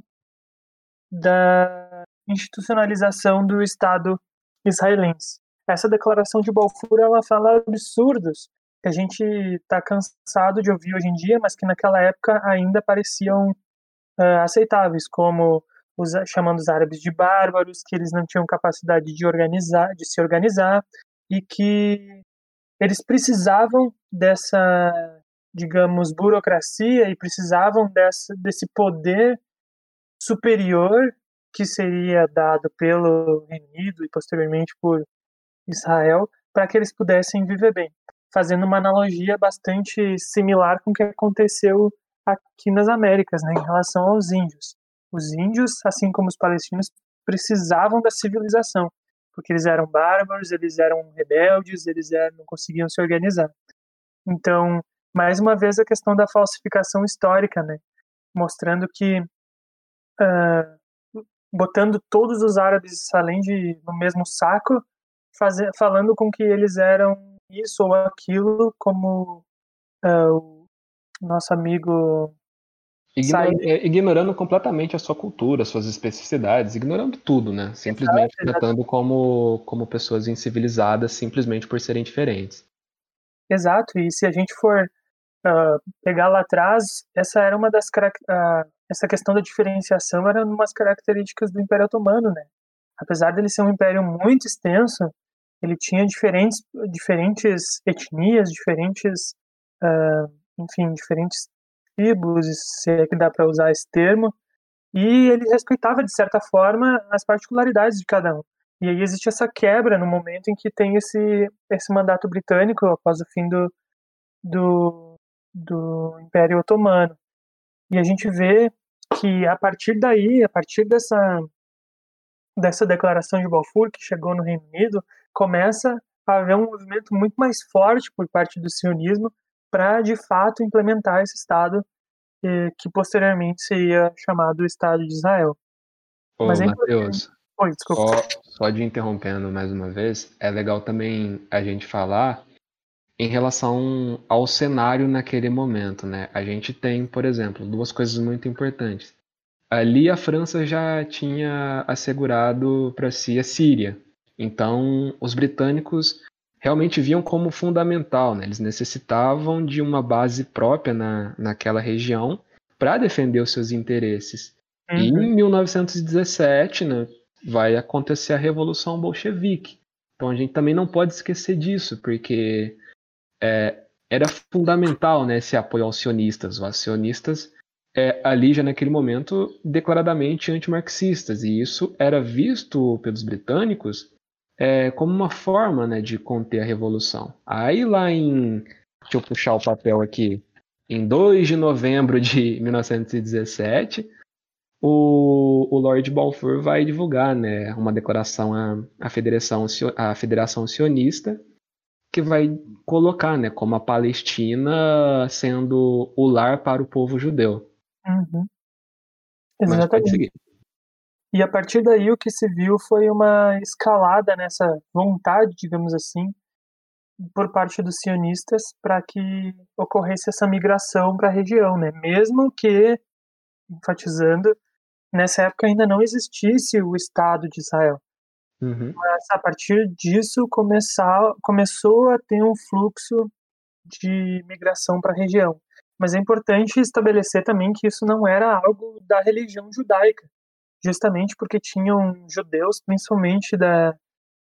da institucionalização do Estado israelense. Essa declaração de Balfour ela fala absurdos que a gente está cansado de ouvir hoje em dia, mas que naquela época ainda pareciam uh, aceitáveis, como os, chamando os árabes de bárbaros, que eles não tinham capacidade de organizar, de se organizar e que eles precisavam dessa, digamos, burocracia e precisavam dessa, desse poder superior que seria dado pelo Reino Unido e posteriormente por Israel para que eles pudessem viver bem, fazendo uma analogia bastante similar com o que aconteceu aqui nas Américas, né, em relação aos índios. Os índios, assim como os palestinos, precisavam da civilização, porque eles eram bárbaros, eles eram rebeldes, eles eram, não conseguiam se organizar. Então, mais uma vez a questão da falsificação histórica, né, mostrando que uh, botando todos os árabes além de no mesmo saco, fazer, falando com que eles eram isso ou aquilo, como uh, o nosso amigo é, ignorando completamente a sua cultura, suas especificidades, ignorando tudo, né? Simplesmente exato, tratando como, como pessoas incivilizadas simplesmente por serem diferentes. Exato, e se a gente for uh, pegar lá atrás, essa era uma das uh, essa questão da diferenciação era uma das características do Império Otomano, né? Apesar dele ser um império muito extenso, ele tinha diferentes diferentes etnias, diferentes uh, enfim, diferentes tribos, se é que dá para usar esse termo, e ele respeitava, de certa forma, as particularidades de cada um. E aí existe essa quebra no momento em que tem esse, esse mandato britânico após o fim do, do, do Império Otomano. E a gente vê que a partir daí, a partir dessa, dessa declaração de Balfour, que chegou no Reino Unido, começa a haver um movimento muito mais forte por parte do sionismo para, de fato, implementar esse Estado que posteriormente seria chamado Estado de Israel. Ô, Mas é Matheus, Oi, desculpa. Só, só de interrompendo mais uma vez, é legal também a gente falar em relação ao cenário naquele momento, né? A gente tem, por exemplo, duas coisas muito importantes. Ali a França já tinha assegurado para si a Síria. Então, os britânicos realmente viam como fundamental, né? Eles necessitavam de uma base própria na, naquela região para defender os seus interesses. Uhum. E em 1917, né, vai acontecer a Revolução Bolchevique. Então a gente também não pode esquecer disso, porque é, era fundamental né, esse apoio aos sionistas. Os sionistas, é, ali já naquele momento, declaradamente antimarxistas, e isso era visto pelos britânicos é, como uma forma né, de conter a revolução. Aí lá em. Deixa eu puxar o papel aqui. Em 2 de novembro de 1917, o, o Lord Balfour vai divulgar né, uma declaração à, à, Federação, à Federação Sionista que vai colocar né, como a Palestina sendo o lar para o povo judeu. Uhum. Exatamente. E a partir daí o que se viu foi uma escalada nessa vontade, digamos assim, por parte dos sionistas para que ocorresse essa migração para a região, né? Mesmo que, enfatizando, nessa época ainda não existisse o Estado de Israel. Uhum. Mas a partir disso começar, começou a ter um fluxo de migração para a região. Mas é importante estabelecer também que isso não era algo da religião judaica justamente porque tinham judeus, principalmente da,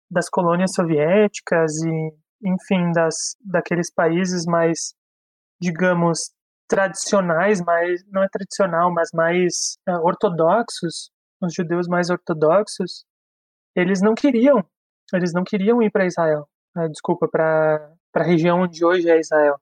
das colônias soviéticas e, enfim, das, daqueles países mais, digamos, tradicionais, mais, não é tradicional, mas mais uh, ortodoxos, os judeus mais ortodoxos, eles não queriam, eles não queriam ir para Israel, uh, desculpa, para a região onde hoje é Israel.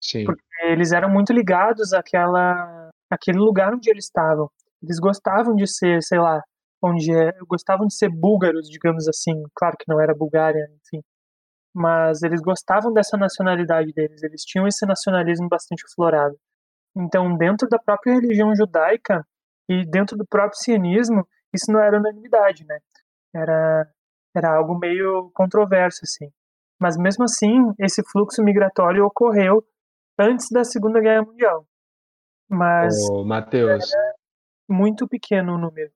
Sim. Porque eles eram muito ligados àquela, àquele lugar onde eles estavam. Eles gostavam de ser, sei lá, onde é, gostavam de ser búlgaros, digamos assim. Claro que não era Bulgária, enfim. Mas eles gostavam dessa nacionalidade deles, eles tinham esse nacionalismo bastante florado. Então, dentro da própria religião judaica e dentro do próprio sionismo, isso não era unanimidade, né? Era, era algo meio controverso, assim. Mas mesmo assim, esse fluxo migratório ocorreu antes da Segunda Guerra Mundial. Mas. Ô, Matheus, muito pequeno o número.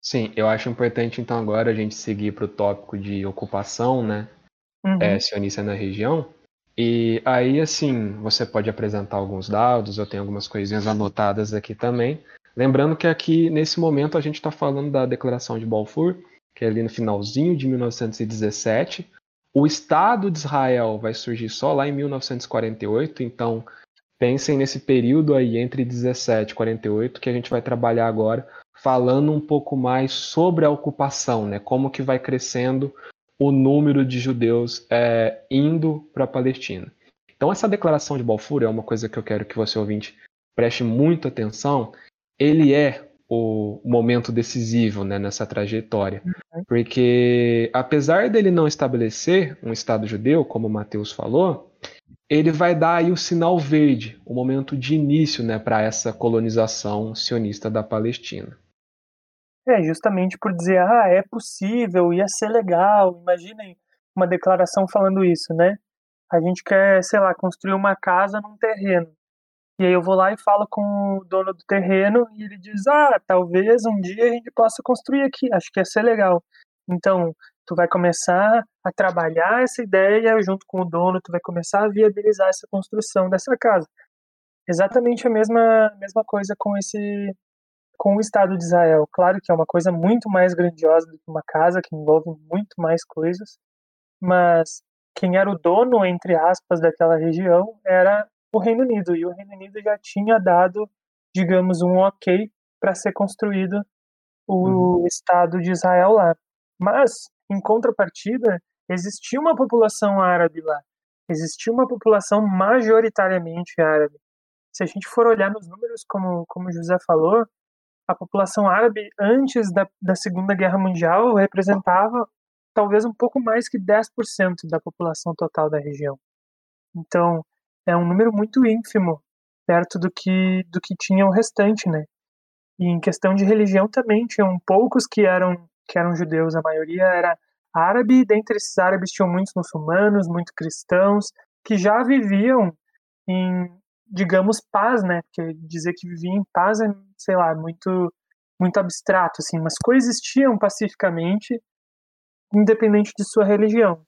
Sim, eu acho importante então agora a gente seguir para o tópico de ocupação, né? Uhum. É, sionista na região. E aí, assim, você pode apresentar alguns dados, eu tenho algumas coisinhas anotadas aqui também. Lembrando que aqui, nesse momento, a gente está falando da Declaração de Balfour, que é ali no finalzinho de 1917. O Estado de Israel vai surgir só lá em 1948, então pensem nesse período aí entre 17 e 48 que a gente vai trabalhar agora, falando um pouco mais sobre a ocupação, né? Como que vai crescendo o número de judeus é, indo para a Palestina. Então essa declaração de Balfour é uma coisa que eu quero que você ouvinte preste muita atenção. Ele é o momento decisivo né, nessa trajetória, uhum. porque apesar dele não estabelecer um Estado judeu, como o Mateus falou, ele vai dar aí o sinal verde, o momento de início né, para essa colonização sionista da Palestina. É, justamente por dizer, ah, é possível, ia ser legal. Imaginem uma declaração falando isso, né? A gente quer, sei lá, construir uma casa num terreno. E aí eu vou lá e falo com o dono do terreno e ele diz: "Ah, talvez um dia a gente possa construir aqui, acho que ia ser legal". Então, tu vai começar a trabalhar essa ideia junto com o dono, tu vai começar a viabilizar essa construção dessa casa. Exatamente a mesma mesma coisa com esse com o Estado de Israel. Claro que é uma coisa muito mais grandiosa do que uma casa, que envolve muito mais coisas, mas quem era o dono, entre aspas, daquela região era o Reino Unido, e o Reino Unido já tinha dado, digamos, um ok para ser construído o uhum. Estado de Israel lá. Mas, em contrapartida, existia uma população árabe lá, existia uma população majoritariamente árabe. Se a gente for olhar nos números, como, como o José falou, a população árabe antes da, da Segunda Guerra Mundial representava talvez um pouco mais que 10% da população total da região. Então, é um número muito ínfimo perto do que do que tinha o restante, né? E em questão de religião também tinham poucos que eram que eram judeus, a maioria era árabe, e dentre esses árabes tinham muitos muçulmanos, muitos cristãos que já viviam em, digamos, paz, né? Porque dizer que vivia em paz é, sei lá, muito muito abstrato assim, mas coexistiam pacificamente independente de sua religião.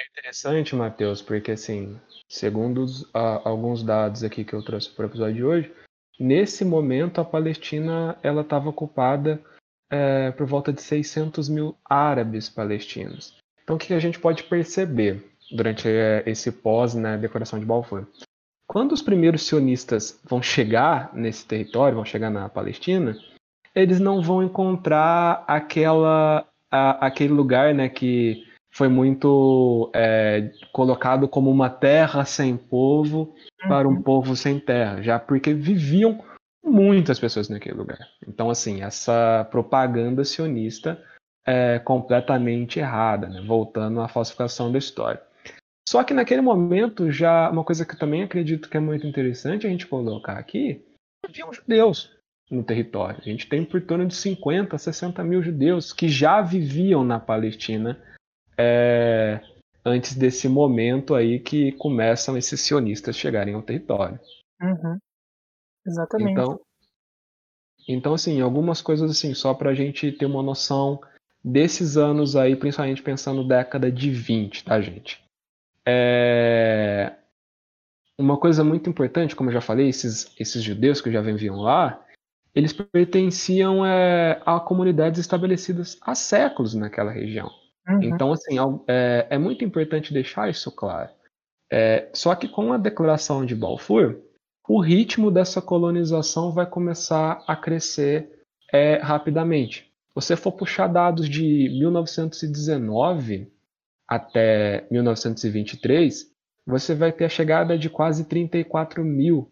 É interessante, Matheus, porque assim, segundo os, a, alguns dados aqui que eu trouxe para o episódio de hoje, nesse momento a Palestina ela estava ocupada é, por volta de 600 mil árabes palestinos. Então o que a gente pode perceber durante é, esse pós na né, decoração de Balfour? Quando os primeiros sionistas vão chegar nesse território, vão chegar na Palestina, eles não vão encontrar aquela a, aquele lugar né, que foi muito é, colocado como uma terra sem povo para um uhum. povo sem terra, já porque viviam muitas pessoas naquele lugar. Então, assim, essa propaganda sionista é completamente errada, né? voltando à falsificação da história. Só que naquele momento, já uma coisa que eu também acredito que é muito interessante a gente colocar aqui, haviam judeus no território. A gente tem por torno de 50, 60 mil judeus que já viviam na Palestina é, antes desse momento aí que começam esses sionistas chegarem ao território. Uhum. Exatamente. Então, então, assim, algumas coisas assim, só para a gente ter uma noção desses anos aí, principalmente pensando década de 20, tá, gente? É... Uma coisa muito importante, como eu já falei, esses, esses judeus que já viviam lá, eles pertenciam é, a comunidades estabelecidas há séculos naquela região. Uhum. Então, assim, é, é, muito importante deixar isso claro. É, só que com a declaração de Balfour, o ritmo dessa colonização vai começar a crescer é, rapidamente. Você for puxar dados de 1919 até 1923, você vai ter a chegada de quase 34 mil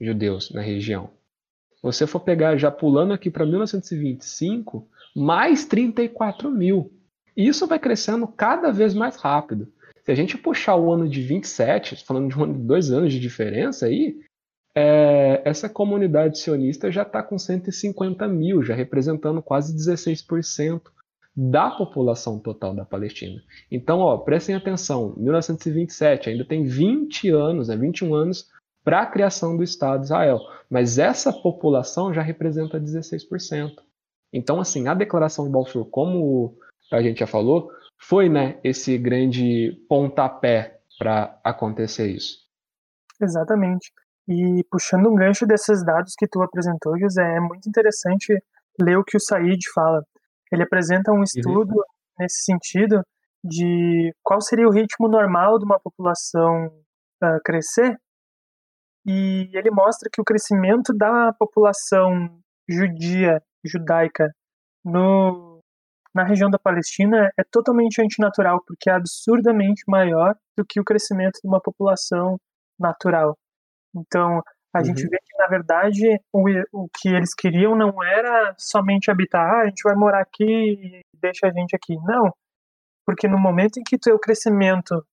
judeus na região você for pegar já pulando aqui para 1925, mais 34 mil. Isso vai crescendo cada vez mais rápido. Se a gente puxar o ano de 27, falando de, um, de dois anos de diferença aí, é, essa comunidade sionista já está com 150 mil, já representando quase 16% da população total da Palestina. Então, ó, prestem atenção, 1927 ainda tem 20 anos, né, 21 anos para a criação do Estado de Israel. Mas essa população já representa 16%. Então, assim, a declaração de Balfour, como a gente já falou, foi né, esse grande pontapé para acontecer isso. Exatamente. E puxando um gancho desses dados que tu apresentou, José, é muito interessante ler o que o Said fala. Ele apresenta um uhum. estudo uhum. nesse sentido de qual seria o ritmo normal de uma população uh, crescer e ele mostra que o crescimento da população judia, judaica, no, na região da Palestina é totalmente antinatural, porque é absurdamente maior do que o crescimento de uma população natural. Então, a uhum. gente vê que, na verdade, o, o que eles queriam não era somente habitar, ah, a gente vai morar aqui e deixa a gente aqui. Não. Porque no momento em que o crescimento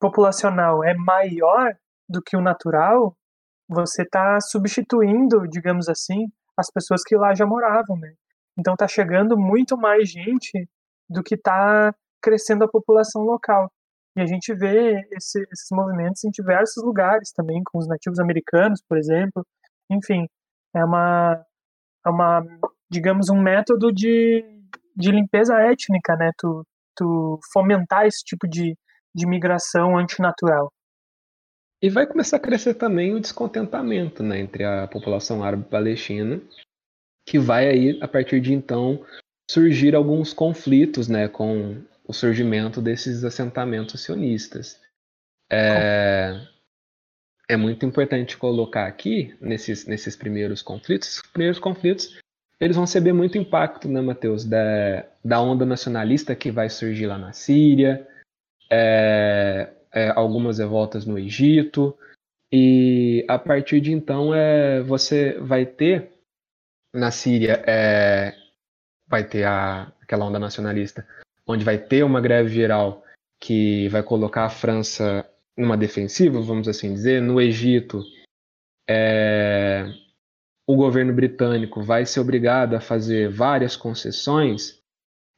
populacional é maior, do que o natural, você está substituindo, digamos assim, as pessoas que lá já moravam, né? Então está chegando muito mais gente do que está crescendo a população local. E a gente vê esse, esses movimentos em diversos lugares também, com os nativos americanos, por exemplo. Enfim, é uma, é uma digamos, um método de, de limpeza étnica, né? Tu, tu fomentar esse tipo de, de migração antinatural. E vai começar a crescer também o descontentamento né, entre a população árabe palestina, que vai aí, a partir de então, surgir alguns conflitos né, com o surgimento desses assentamentos sionistas. É, é muito importante colocar aqui, nesses, nesses primeiros conflitos, os primeiros conflitos eles vão receber muito impacto, né, Matheus, da, da onda nacionalista que vai surgir lá na Síria, é, é, algumas revoltas no Egito, e a partir de então é, você vai ter na Síria é, vai ter a, aquela onda nacionalista, onde vai ter uma greve geral que vai colocar a França numa defensiva, vamos assim dizer. No Egito, é, o governo britânico vai ser obrigado a fazer várias concessões.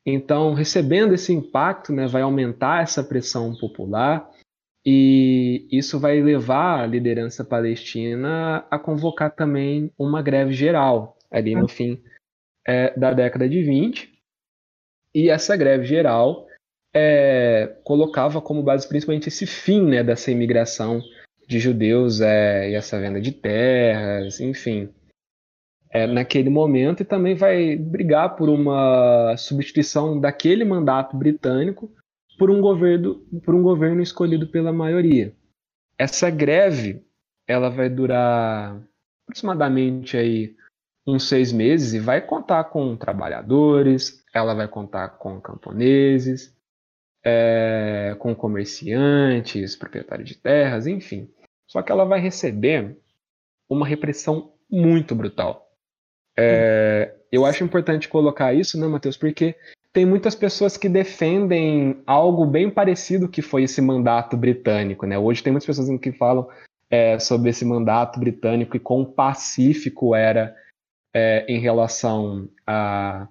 Então, recebendo esse impacto, né, vai aumentar essa pressão popular e isso vai levar a liderança palestina a convocar também uma greve geral ali no fim é, da década de 20. E essa greve geral é, colocava como base principalmente esse fim né, dessa imigração de judeus é, e essa venda de terras, enfim, é, naquele momento, e também vai brigar por uma substituição daquele mandato britânico por um governo, por um governo escolhido pela maioria. Essa greve ela vai durar aproximadamente aí uns seis meses e vai contar com trabalhadores, ela vai contar com camponeses, é, com comerciantes, proprietários de terras, enfim. Só que ela vai receber uma repressão muito brutal. É, eu acho importante colocar isso, né, Matheus? Porque tem muitas pessoas que defendem algo bem parecido que foi esse mandato britânico, né? Hoje tem muitas pessoas que falam é, sobre esse mandato britânico e quão pacífico era é, em relação a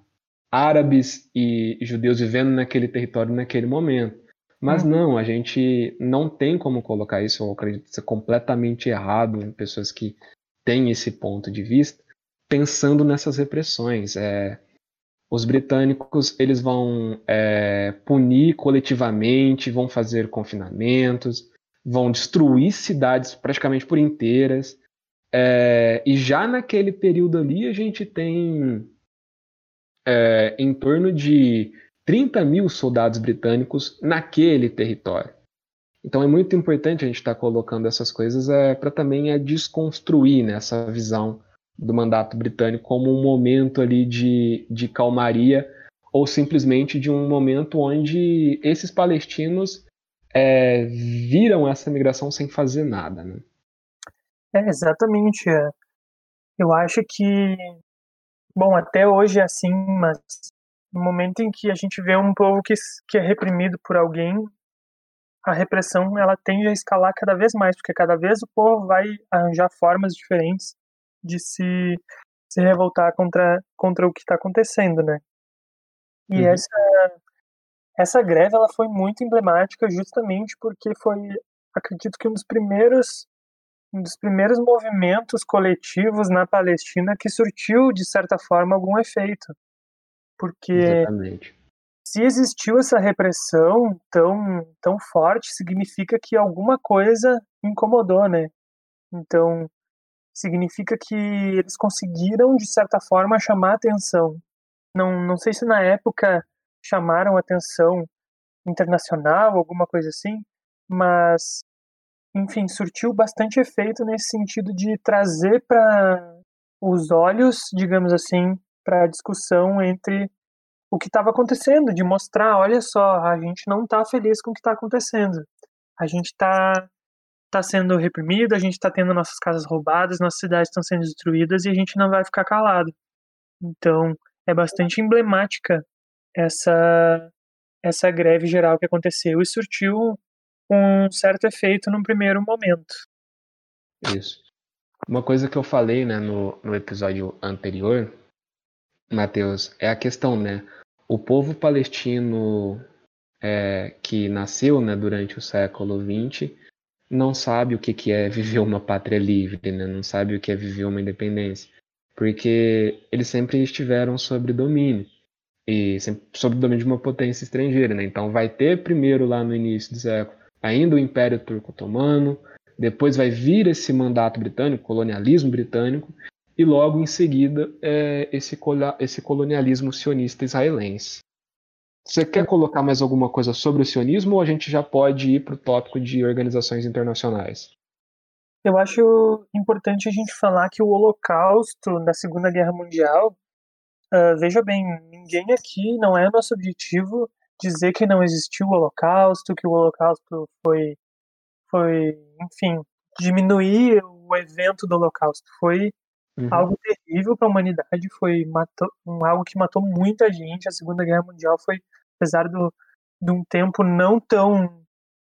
árabes e judeus vivendo naquele território naquele momento. Mas uhum. não, a gente não tem como colocar isso, eu acredito ser completamente errado em pessoas que têm esse ponto de vista, pensando nessas repressões. É, os britânicos eles vão é, punir coletivamente, vão fazer confinamentos, vão destruir cidades praticamente por inteiras, é, e já naquele período ali a gente tem é, em torno de 30 mil soldados britânicos naquele território. Então é muito importante a gente estar tá colocando essas coisas é, para também é, desconstruir né, essa visão do mandato britânico como um momento ali de, de calmaria ou simplesmente de um momento onde esses palestinos é, viram essa migração sem fazer nada. Né? É, exatamente. É. Eu acho que, bom, até hoje é assim, mas no momento em que a gente vê um povo que, que é reprimido por alguém, a repressão ela tende a escalar cada vez mais, porque cada vez o povo vai arranjar formas diferentes de se, se revoltar contra, contra o que está acontecendo, né? E uhum. essa, essa greve ela foi muito emblemática justamente porque foi, acredito que um dos primeiros um dos primeiros movimentos coletivos na Palestina que surtiu, de certa forma, algum efeito. Porque Exatamente. se existiu essa repressão tão, tão forte, significa que alguma coisa incomodou, né? Então, significa que eles conseguiram, de certa forma, chamar atenção. Não, não sei se na época chamaram atenção internacional, alguma coisa assim, mas enfim, surtiu bastante efeito nesse sentido de trazer para os olhos, digamos assim, para a discussão entre o que estava acontecendo, de mostrar, olha só, a gente não está feliz com o que está acontecendo. A gente está tá sendo reprimido, a gente está tendo nossas casas roubadas, nossas cidades estão sendo destruídas e a gente não vai ficar calado. Então, é bastante emblemática essa essa greve geral que aconteceu e surtiu um certo efeito num primeiro momento. Isso. Uma coisa que eu falei né, no, no episódio anterior, Matheus, é a questão, né? O povo palestino é, que nasceu né, durante o século XX não sabe o que, que é viver uma pátria livre, né? não sabe o que é viver uma independência, porque eles sempre estiveram sob domínio e sob domínio de uma potência estrangeira. Né? Então vai ter primeiro lá no início do século ainda o Império Turco-Otomano, depois vai vir esse mandato britânico, colonialismo britânico, e logo em seguida é, esse, esse colonialismo sionista israelense. Você quer colocar mais alguma coisa sobre o sionismo ou a gente já pode ir para o tópico de organizações internacionais? Eu acho importante a gente falar que o Holocausto da Segunda Guerra Mundial, uh, veja bem, ninguém aqui não é nosso objetivo dizer que não existiu o Holocausto, que o Holocausto foi, foi, enfim, diminuir o evento do Holocausto. Foi Uhum. Algo terrível para a humanidade, foi matou, algo que matou muita gente. A Segunda Guerra Mundial foi, apesar do, de um tempo não tão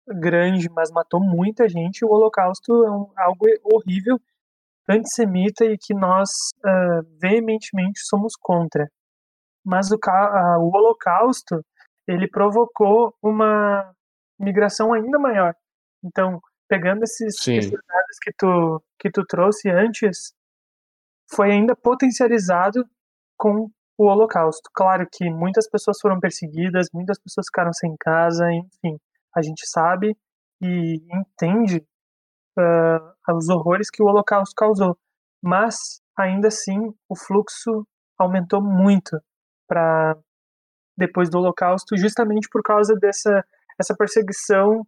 grande, mas matou muita gente. O Holocausto é um, algo horrível, antissemita e que nós uh, veementemente somos contra. Mas o, uh, o Holocausto ele provocou uma migração ainda maior. Então, pegando esses, esses dados que tu, que tu trouxe antes, foi ainda potencializado com o Holocausto. Claro que muitas pessoas foram perseguidas, muitas pessoas ficaram sem casa, enfim, a gente sabe e entende uh, os horrores que o Holocausto causou, mas ainda assim o fluxo aumentou muito para depois do Holocausto, justamente por causa dessa essa perseguição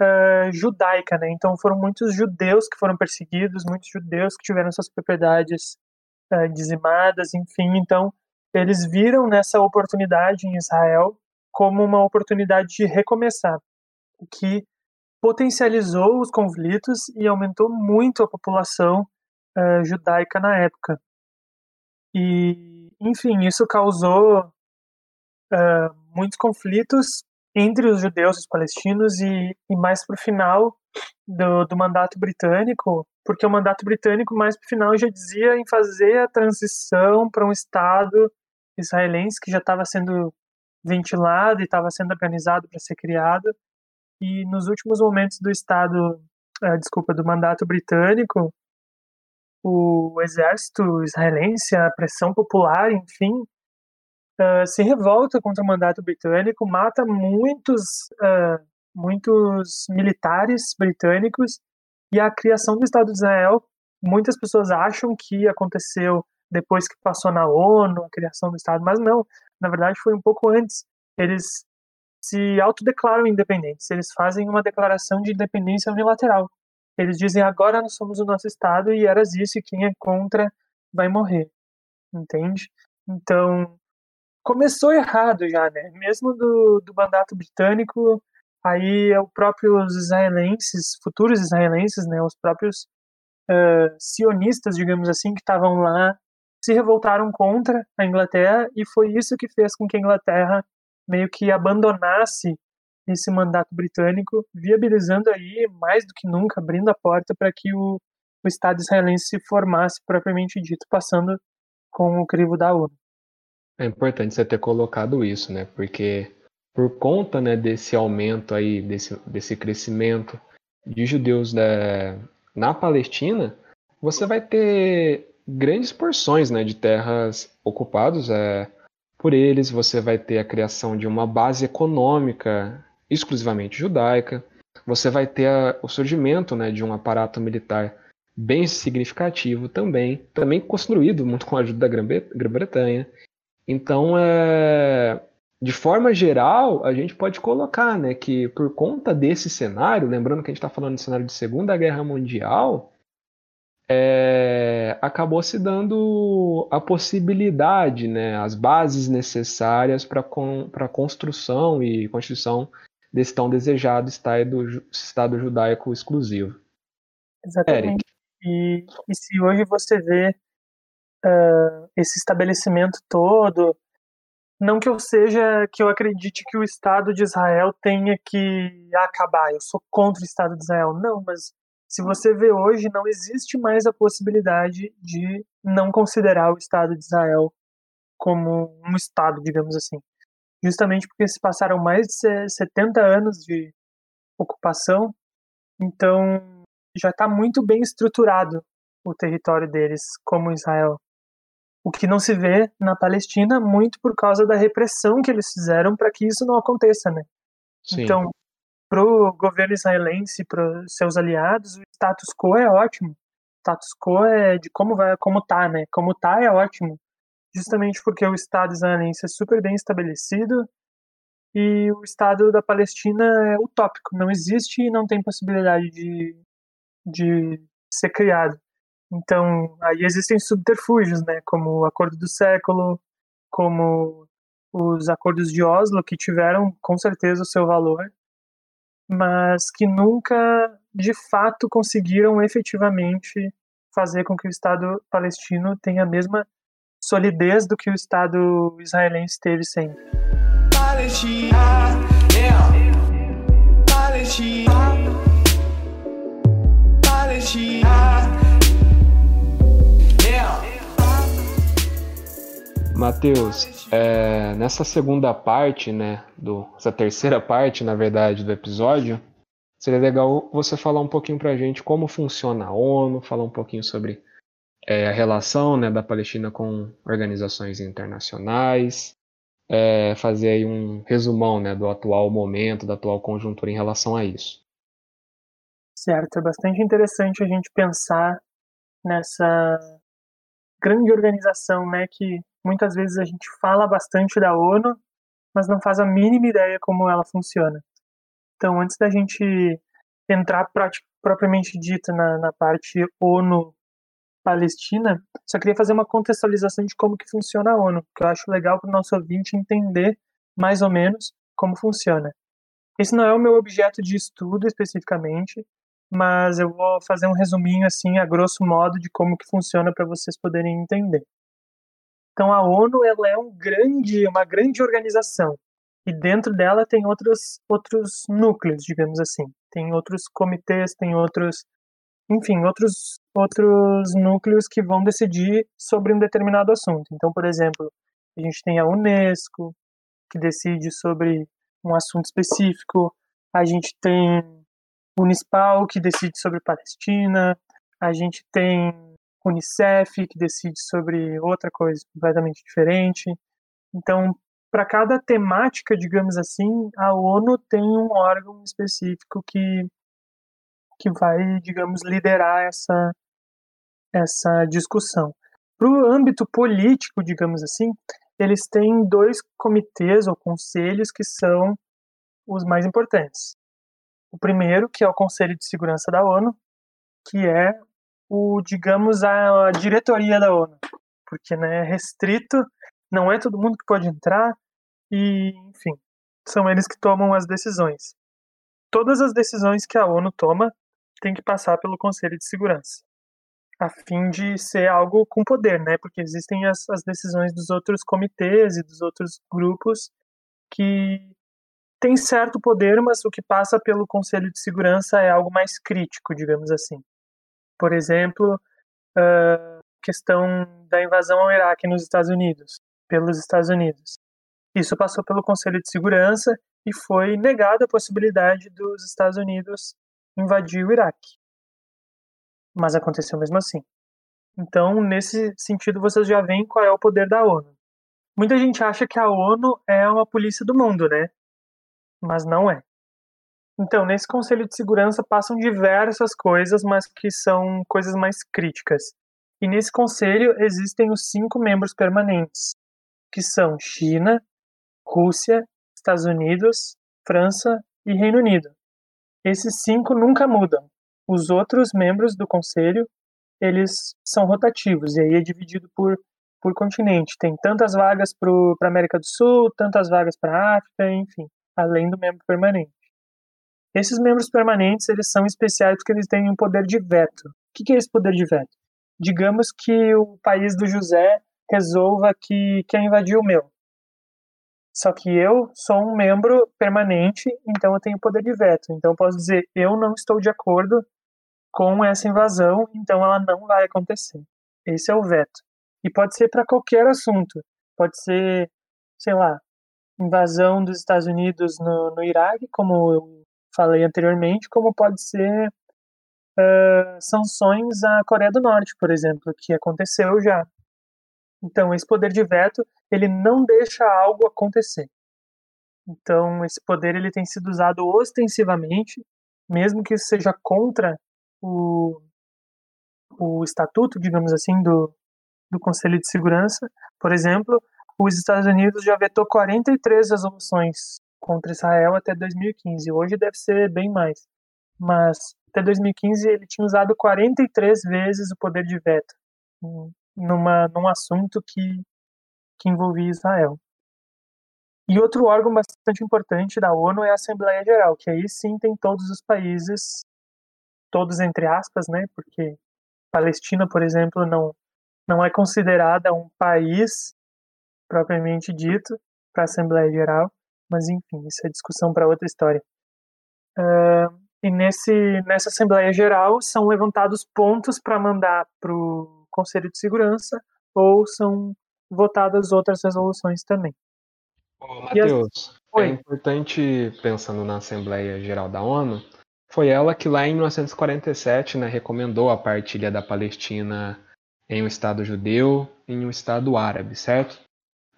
uh, judaica, né? Então foram muitos judeus que foram perseguidos, muitos judeus que tiveram suas propriedades uh, dizimadas, enfim. Então eles viram nessa oportunidade em Israel como uma oportunidade de recomeçar, o que potencializou os conflitos e aumentou muito a população uh, judaica na época. E, enfim, isso causou uh, muitos conflitos entre os judeus e os palestinos e, e mais para o final do, do, mandato britânico, porque o mandato britânico mais para o final já dizia em fazer a transição para um Estado israelense que já estava sendo ventilado e estava sendo organizado para ser criado. E nos últimos momentos do Estado, uh, desculpa, do mandato britânico, o exército israelense, a pressão popular, enfim, uh, se revolta contra o mandato britânico, mata muitos, uh, muitos militares britânicos e a criação do Estado de Israel, muitas pessoas acham que aconteceu depois que passou na ONU, a criação do Estado, mas não, na verdade foi um pouco antes. Eles se autodeclaram independentes, eles fazem uma declaração de independência unilateral. Eles dizem agora nós somos o nosso Estado e eras isso, e quem é contra vai morrer. Entende? Então, começou errado já, né? Mesmo do, do mandato britânico, aí é o próprios israelenses, futuros israelenses, né? Os próprios uh, sionistas, digamos assim, que estavam lá, se revoltaram contra a Inglaterra e foi isso que fez com que a Inglaterra meio que abandonasse esse mandato britânico, viabilizando aí mais do que nunca, abrindo a porta para que o, o Estado israelense se formasse propriamente dito, passando com o crivo da ONU. É importante você ter colocado isso, né? Porque por conta né, desse aumento aí, desse, desse crescimento de judeus da, na Palestina, você vai ter grandes porções né, de terras ocupadas é, por eles, você vai ter a criação de uma base econômica exclusivamente judaica, você vai ter a, o surgimento né, de um aparato militar bem significativo também, também construído muito com a ajuda da Grã-Bretanha, então, é, de forma geral, a gente pode colocar né, que por conta desse cenário, lembrando que a gente está falando de cenário de Segunda Guerra Mundial, é, acabou se dando a possibilidade, né, as bases necessárias para a construção e constituição desse tão desejado Estado, estado judaico exclusivo. Exatamente. E, e se hoje você vê uh, esse estabelecimento todo. Não que eu seja, que eu acredite que o Estado de Israel tenha que acabar. Eu sou contra o Estado de Israel. Não, mas se você vê hoje, não existe mais a possibilidade de não considerar o Estado de Israel como um Estado, digamos assim. justamente porque se passaram mais de 70 anos de ocupação, então já está muito bem estruturado o território deles como Israel. O que não se vê na Palestina muito por causa da repressão que eles fizeram para que isso não aconteça, né? Sim. Então, para o governo israelense, para seus aliados, o status quo é ótimo. O status quo é de como vai, como tá, né? Como tá é ótimo, justamente porque o Estado israelense é super bem estabelecido e o Estado da Palestina é utópico, não existe e não tem possibilidade de, de ser criado. Então, aí existem subterfúgios, né, como o Acordo do Século, como os acordos de Oslo, que tiveram com certeza o seu valor, mas que nunca de fato conseguiram efetivamente fazer com que o Estado palestino tenha a mesma solidez do que o Estado israelense teve sempre. Matheus, é, nessa segunda parte, né, do, essa terceira parte, na verdade, do episódio, seria legal você falar um pouquinho para a gente como funciona a ONU, falar um pouquinho sobre é, a relação né, da Palestina com organizações internacionais, é, fazer aí um resumão né, do atual momento, da atual conjuntura em relação a isso. Certo, é bastante interessante a gente pensar nessa grande organização, né, que muitas vezes a gente fala bastante da ONU, mas não faz a mínima ideia como ela funciona. Então, antes da gente entrar propriamente dita na, na parte ONU Palestina, só queria fazer uma contextualização de como que funciona a ONU, que eu acho legal para o nosso ouvinte entender mais ou menos como funciona. Esse não é o meu objeto de estudo especificamente, mas eu vou fazer um resuminho assim a grosso modo de como que funciona para vocês poderem entender. Então a ONU ela é um grande, uma grande organização e dentro dela tem outros outros núcleos, digamos assim. Tem outros comitês, tem outros, enfim, outros outros núcleos que vão decidir sobre um determinado assunto. Então, por exemplo, a gente tem a UNESCO que decide sobre um assunto específico. A gente tem Unispal, que decide sobre Palestina, a gente tem Unicef, que decide sobre outra coisa completamente diferente. Então, para cada temática, digamos assim, a ONU tem um órgão específico que, que vai, digamos, liderar essa, essa discussão. Para o âmbito político, digamos assim, eles têm dois comitês ou conselhos que são os mais importantes. O primeiro, que é o Conselho de Segurança da ONU, que é o, digamos, a, diretoria da ONU, porque né, é restrito, não é todo mundo que pode entrar e, enfim, são eles que tomam as decisões. Todas as decisões que a ONU toma têm que passar pelo Conselho de Segurança, a fim de ser algo com poder, né? Porque existem as, as decisões dos outros comitês e dos outros grupos que tem certo poder, mas o que passa pelo Conselho de Segurança é algo mais crítico, digamos assim. Por exemplo, a questão da invasão ao Iraque nos Estados Unidos, pelos Estados Unidos. Isso passou pelo Conselho de Segurança e foi negada a possibilidade dos Estados Unidos invadir o Iraque. Mas aconteceu mesmo assim. Então, nesse sentido, vocês já veem qual é o poder da ONU. Muita gente acha que a ONU é uma polícia do mundo, né? mas não é. Então, nesse Conselho de Segurança passam diversas coisas, mas que são coisas mais críticas. E nesse conselho existem os cinco membros permanentes, que são China, Rússia, Estados Unidos, França e Reino Unido. Esses cinco nunca mudam. Os outros membros do conselho, eles são rotativos, e aí é dividido por, por continente. Tem tantas vagas para a América do Sul, tantas vagas para a África, enfim além do membro permanente. Esses membros permanentes eles são especiais porque eles têm um poder de veto. O que é esse poder de veto? Digamos que o país do José resolva que quer invadir o meu. Só que eu sou um membro permanente, então eu tenho poder de veto. Então eu posso dizer, eu não estou de acordo com essa invasão, então ela não vai acontecer. Esse é o veto. E pode ser para qualquer assunto. Pode ser, sei lá, invasão dos Estados Unidos no, no Iraque, como falei anteriormente, como pode ser uh, sanções à Coreia do Norte, por exemplo, que aconteceu já. Então, esse poder de veto, ele não deixa algo acontecer. Então, esse poder ele tem sido usado ostensivamente, mesmo que isso seja contra o, o estatuto, digamos assim, do, do Conselho de Segurança. Por exemplo, os Estados Unidos já vetou 43 resoluções contra Israel até 2015. Hoje deve ser bem mais. Mas até 2015 ele tinha usado 43 vezes o poder de veto numa, num assunto que, que envolvia Israel. E outro órgão bastante importante da ONU é a Assembleia Geral, que aí sim tem todos os países, todos entre aspas, né? Porque Palestina, por exemplo, não, não é considerada um país propriamente dito para a Assembleia Geral, mas enfim, isso é discussão para outra história. Uh, e nesse, nessa Assembleia Geral são levantados pontos para mandar para o Conselho de Segurança ou são votadas outras resoluções também. Ô, Matheus, as... é importante, pensando na Assembleia Geral da ONU, foi ela que lá em 1947 né, recomendou a partilha da Palestina em um Estado judeu e em um Estado árabe, certo?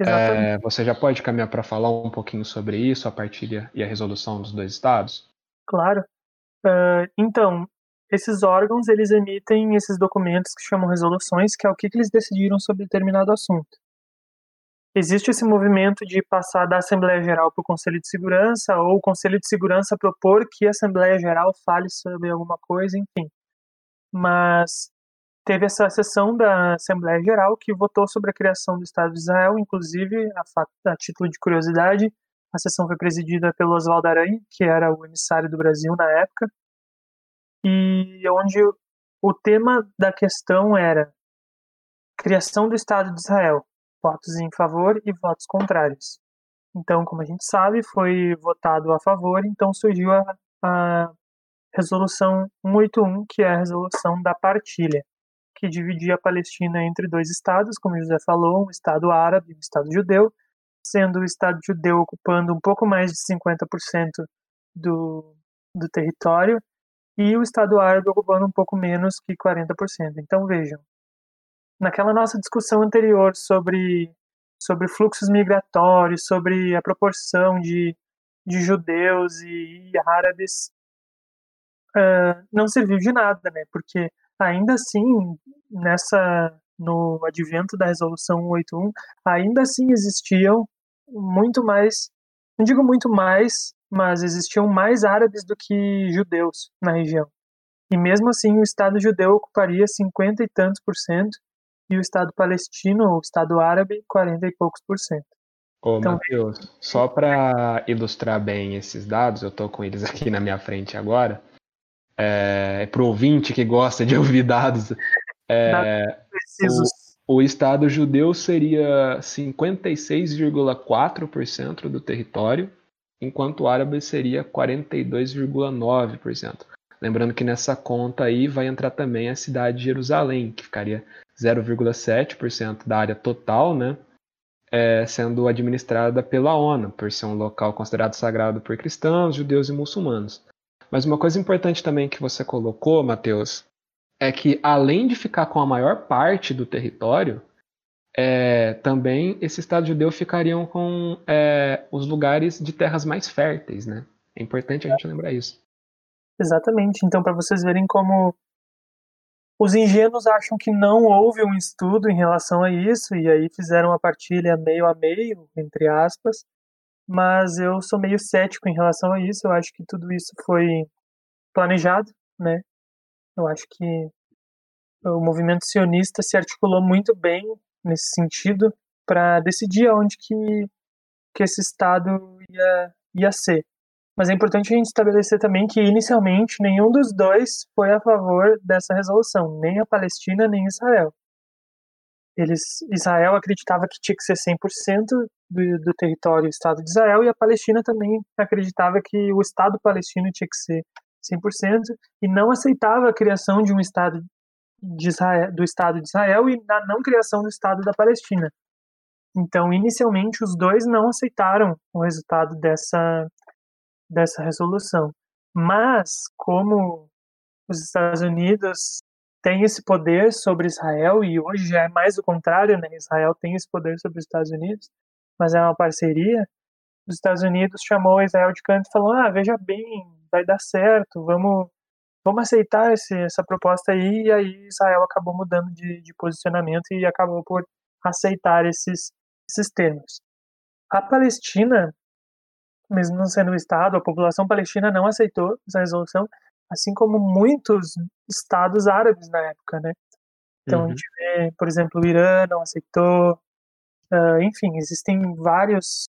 É, você já pode caminhar para falar um pouquinho sobre isso, a partilha e a resolução dos dois estados? Claro. Uh, então, esses órgãos eles emitem esses documentos que chamam resoluções, que é o que, que eles decidiram sobre determinado assunto. Existe esse movimento de passar da Assembleia Geral para o Conselho de Segurança, ou o Conselho de Segurança propor que a Assembleia Geral fale sobre alguma coisa, enfim. Mas teve essa sessão da Assembleia Geral que votou sobre a criação do Estado de Israel, inclusive, a, a título de curiosidade, a sessão foi presidida pelo Oswaldo Aranha, que era o emissário do Brasil na época, e onde o tema da questão era criação do Estado de Israel, votos em favor e votos contrários. Então, como a gente sabe, foi votado a favor, então surgiu a, a resolução 181, que é a resolução da partilha que dividia a Palestina entre dois estados, como José falou, um estado árabe e um estado judeu, sendo o estado judeu ocupando um pouco mais de 50% do, do território e o estado árabe ocupando um pouco menos que 40%. Então vejam, naquela nossa discussão anterior sobre sobre fluxos migratórios, sobre a proporção de, de judeus e, e árabes, uh, não serviu de nada, né? Porque ainda assim, nessa no advento da resolução 181, ainda assim existiam muito mais, não digo muito mais, mas existiam mais árabes do que judeus na região. E mesmo assim, o Estado judeu ocuparia 50 e tantos por cento, e o Estado palestino, ou o Estado árabe, 40 e poucos por cento. Ô, então, Matheus, só para ilustrar bem esses dados, eu estou com eles aqui na minha frente agora é, para o ouvinte que gosta de ouvir dados, é, o, o, Estado judeu seria 56,4% do território, enquanto o árabe seria 42,9%. Lembrando que nessa conta aí vai entrar também a cidade de Jerusalém, que ficaria 0,7% da área total, né? É, sendo administrada pela ONU, por ser um local considerado sagrado por cristãos, judeus e muçulmanos. Mas uma coisa importante também que você colocou, Matheus, é que além de ficar com a maior parte do território, é, também esse Estado judeu ficariam com é, os lugares de terras mais férteis, né? É importante a gente lembrar isso. Exatamente. Então, para vocês verem como os ingênuos acham que não houve um estudo em relação a isso, e aí fizeram a partilha meio a meio, entre aspas, mas eu sou meio cético em relação a isso. Eu acho que tudo isso foi planejado, né? Eu acho que o movimento sionista se articulou muito bem nesse sentido para decidir aonde que, que esse Estado ia, ia ser. Mas é importante a gente estabelecer também que, inicialmente, nenhum dos dois foi a favor dessa resolução, nem a Palestina nem Israel. Eles, Israel acreditava que tinha que ser 100% do, do território do Estado de Israel e a Palestina também acreditava que o Estado palestino tinha que ser 100% e não aceitava a criação de um Estado de Israel, do Estado de Israel e a não criação do Estado da Palestina. Então, inicialmente, os dois não aceitaram o resultado dessa, dessa resolução. Mas, como os Estados Unidos têm esse poder sobre Israel, e hoje já é mais o contrário, né? Israel tem esse poder sobre os Estados Unidos, mas é uma parceria. Os Estados Unidos chamou Israel de canto e falou: ah, veja bem, vai dar certo, vamos, vamos aceitar esse, essa proposta aí. E aí Israel acabou mudando de, de posicionamento e acabou por aceitar esses, esses termos. A Palestina, mesmo não sendo um Estado, a população palestina não aceitou essa resolução, assim como muitos estados árabes na época, né? Então uhum. a gente vê, por exemplo, o Irã não aceitou, uh, enfim, existem vários,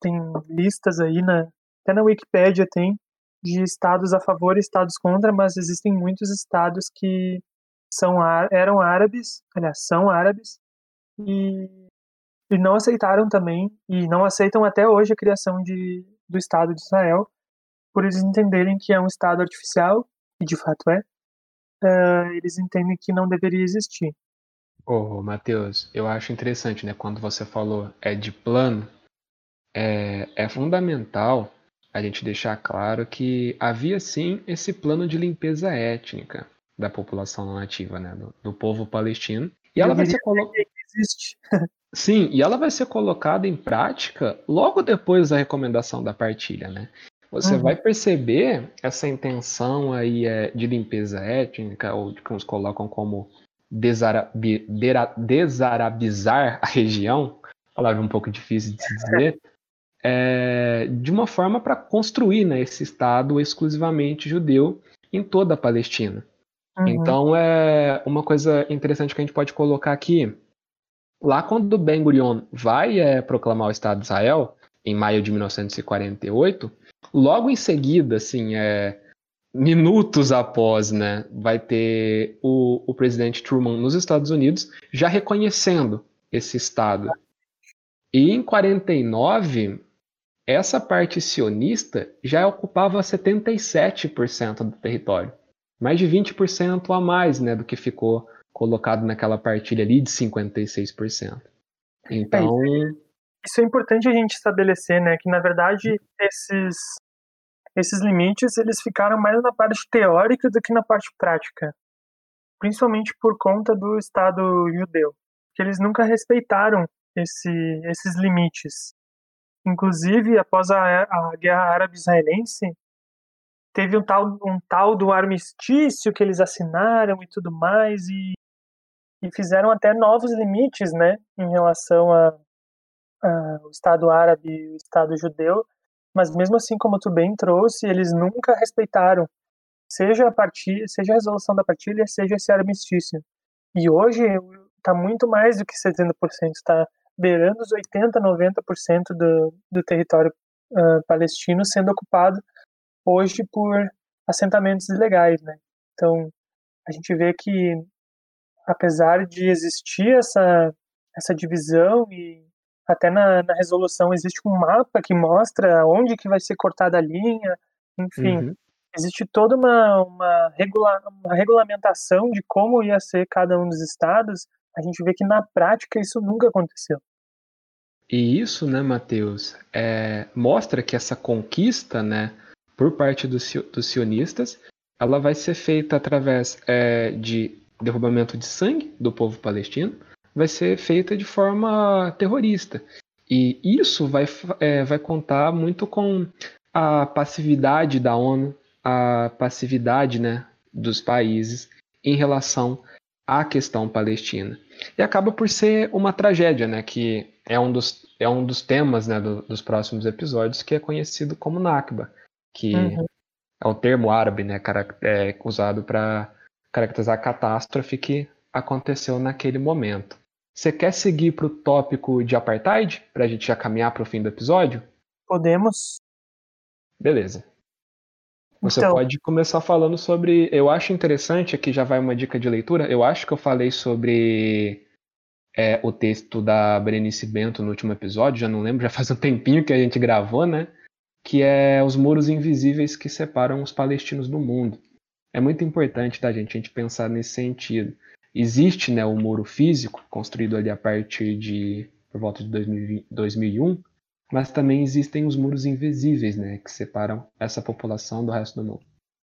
tem listas aí, na, até na Wikipédia tem, de estados a favor e estados contra, mas existem muitos estados que são eram árabes, aliás, são árabes, e, e não aceitaram também, e não aceitam até hoje a criação de, do Estado de Israel, por eles entenderem que é um Estado artificial, e de fato é, uh, eles entendem que não deveria existir. Ô, oh, Matheus, eu acho interessante, né? Quando você falou é de plano, é, é fundamental a gente deixar claro que havia sim esse plano de limpeza étnica da população nativa, né? Do, do povo palestino. E ela vai ser colocada. Sim, e ela vai ser colocada em prática logo depois da recomendação da partilha, né? Você uhum. vai perceber essa intenção aí é, de limpeza étnica, ou que uns colocam como desarabi, desarabizar a região, palavra um pouco difícil de se dizer, é, de uma forma para construir né, esse Estado exclusivamente judeu em toda a Palestina. Uhum. Então, é uma coisa interessante que a gente pode colocar aqui. Lá quando Ben Gurion vai é, proclamar o Estado de Israel, em maio de 1948, Logo em seguida, assim, é, minutos após, né, vai ter o, o presidente Truman nos Estados Unidos já reconhecendo esse Estado. E em 49, essa parte sionista já ocupava 77% do território. Mais de 20% a mais né, do que ficou colocado naquela partilha ali de 56%. Então. Isso é importante a gente estabelecer, né, que na verdade esses esses limites eles ficaram mais na parte teórica do que na parte prática, principalmente por conta do Estado judeu, que eles nunca respeitaram esse, esses limites. Inclusive, após a, a Guerra Árabe-Israelense, teve um tal, um tal do armistício que eles assinaram e tudo mais, e, e fizeram até novos limites né, em relação ao Estado árabe e o Estado judeu, mas mesmo assim, como tu bem trouxe, eles nunca respeitaram, seja a partir, seja a resolução da partilha, seja esse armistício. E hoje está muito mais do que 70%, está beirando os 80, 90% do, do território uh, palestino sendo ocupado hoje por assentamentos ilegais, né? Então, a gente vê que apesar de existir essa essa divisão e até na, na, resolução existe um mapa que mostra onde que vai ser cortada a linha, enfim, uhum. existe toda uma, uma, regula, uma regulamentação de como ia ser cada um dos estados. A gente vê que na prática isso nunca aconteceu. E isso, né, Matheus, é, mostra que essa conquista, né, por parte dos, dos sionistas, ela vai ser feita através é, de derrubamento de sangue do povo palestino, vai ser feita de forma terrorista. E isso vai, é, vai contar muito com a passividade da ONU, a passividade né, dos países em relação à questão palestina. E acaba por ser uma tragédia, né, que é um dos, é um dos temas né, do, dos próximos episódios, que é conhecido como Nakba, que uhum. é um termo árabe né, é, usado para caracterizar a catástrofe que aconteceu naquele momento. Você quer seguir para o tópico de apartheid, para a gente já caminhar para o fim do episódio? Podemos. Beleza. Você então... pode começar falando sobre. Eu acho interessante, aqui já vai uma dica de leitura. Eu acho que eu falei sobre é, o texto da Berenice Bento no último episódio, já não lembro, já faz um tempinho que a gente gravou, né? Que é Os Muros Invisíveis que Separam os Palestinos do Mundo. É muito importante da gente, a gente pensar nesse sentido. Existe né, o muro físico, construído ali a partir de por volta de 2020, 2001, mas também existem os muros invisíveis, né, que separam essa população do resto do mundo.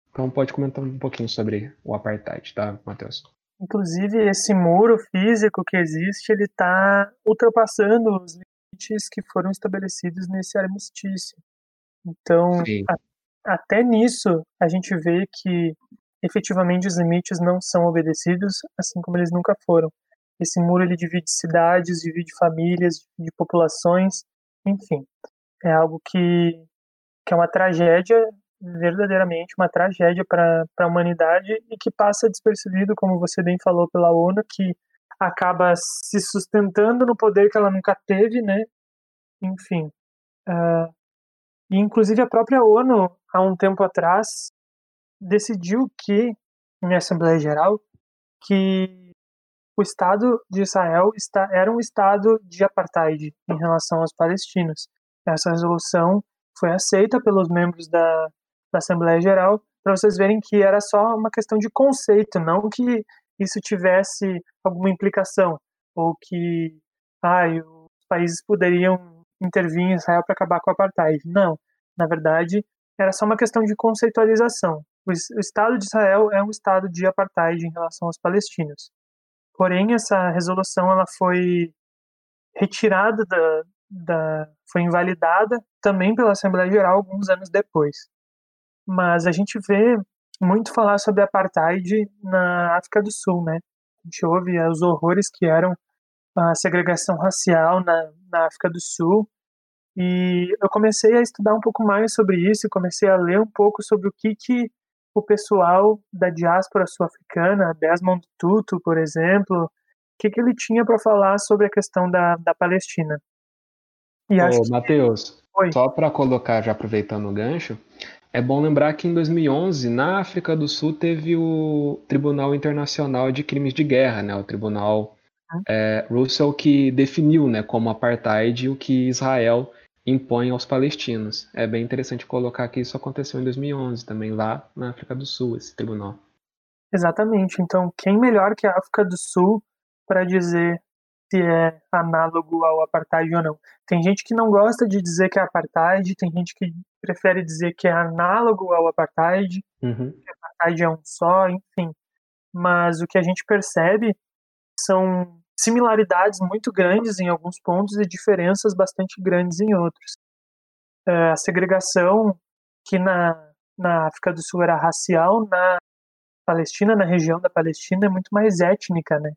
Então pode comentar um pouquinho sobre o apartheid, tá, Matheus? Inclusive esse muro físico que existe, ele está ultrapassando os limites que foram estabelecidos nesse armistício. Então, a, até nisso a gente vê que efetivamente os limites não são obedecidos, assim como eles nunca foram. Esse muro ele divide cidades, divide famílias, divide populações, enfim, é algo que, que é uma tragédia, verdadeiramente uma tragédia para a humanidade e que passa despercebido, como você bem falou, pela ONU, que acaba se sustentando no poder que ela nunca teve, né? Enfim. Uh, e inclusive a própria ONU, há um tempo atrás, decidiu que, em Assembleia Geral, que o Estado de Israel está, era um Estado de apartheid em relação aos palestinos. Essa resolução foi aceita pelos membros da, da Assembleia Geral, para vocês verem que era só uma questão de conceito, não que isso tivesse alguma implicação, ou que ah, os países poderiam intervir em Israel para acabar com o apartheid. Não. Na verdade, era só uma questão de conceitualização. O Estado de Israel é um Estado de apartheid em relação aos palestinos. Porém, essa resolução ela foi retirada da, da, foi invalidada também pela Assembleia Geral alguns anos depois. Mas a gente vê muito falar sobre apartheid na África do Sul, né? A gente ouve os horrores que eram a segregação racial na, na África do Sul. E eu comecei a estudar um pouco mais sobre isso, comecei a ler um pouco sobre o que, que o pessoal da diáspora sul-africana, Desmond Tutu, por exemplo, o que, que ele tinha para falar sobre a questão da, da Palestina. E Ô, Matheus, só para colocar, já aproveitando o gancho, é bom lembrar que em 2011, na África do Sul, teve o Tribunal Internacional de Crimes de Guerra, né, o Tribunal é, Russell, que definiu né, como apartheid o que Israel impõe aos palestinos. É bem interessante colocar que isso aconteceu em 2011 também lá na África do Sul, esse tribunal. Exatamente. Então, quem melhor que a África do Sul para dizer se é análogo ao apartheid ou não? Tem gente que não gosta de dizer que é apartheid, tem gente que prefere dizer que é análogo ao apartheid, uhum. que apartheid é um só, enfim. Mas o que a gente percebe são similaridades muito grandes em alguns pontos e diferenças bastante grandes em outros. É, a segregação, que na, na África do Sul era racial, na Palestina, na região da Palestina, é muito mais étnica, né?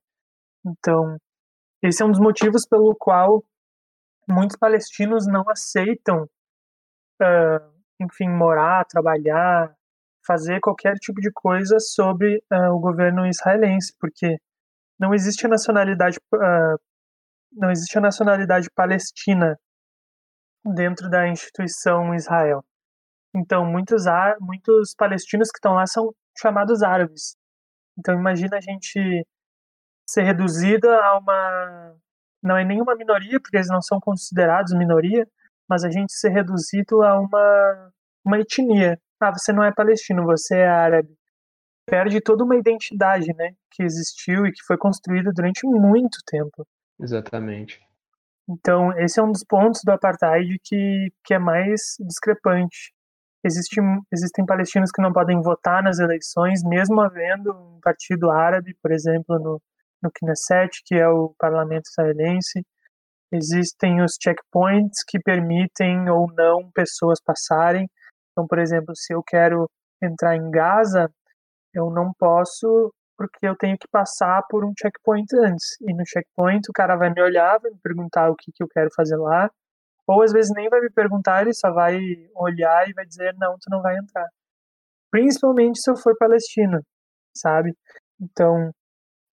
Então, esse é um dos motivos pelo qual muitos palestinos não aceitam, uh, enfim, morar, trabalhar, fazer qualquer tipo de coisa sobre uh, o governo israelense, porque não existe a nacionalidade uh, não existe a nacionalidade palestina dentro da instituição Israel. Então muitos muitos palestinos que estão lá são chamados árabes. Então imagina a gente ser reduzida a uma não é nenhuma minoria porque eles não são considerados minoria, mas a gente ser reduzido a uma uma etnia. Ah, você não é palestino, você é árabe perde toda uma identidade, né, que existiu e que foi construída durante muito tempo. Exatamente. Então, esse é um dos pontos do apartheid que, que é mais discrepante. Existe, existem palestinos que não podem votar nas eleições, mesmo havendo um partido árabe, por exemplo, no, no Knesset, que é o parlamento israelense. Existem os checkpoints que permitem ou não pessoas passarem. Então, por exemplo, se eu quero entrar em Gaza, eu não posso porque eu tenho que passar por um checkpoint antes. E no checkpoint o cara vai me olhar, vai me perguntar o que, que eu quero fazer lá. Ou às vezes nem vai me perguntar, ele só vai olhar e vai dizer, não, tu não vai entrar. Principalmente se eu for palestino, sabe? Então,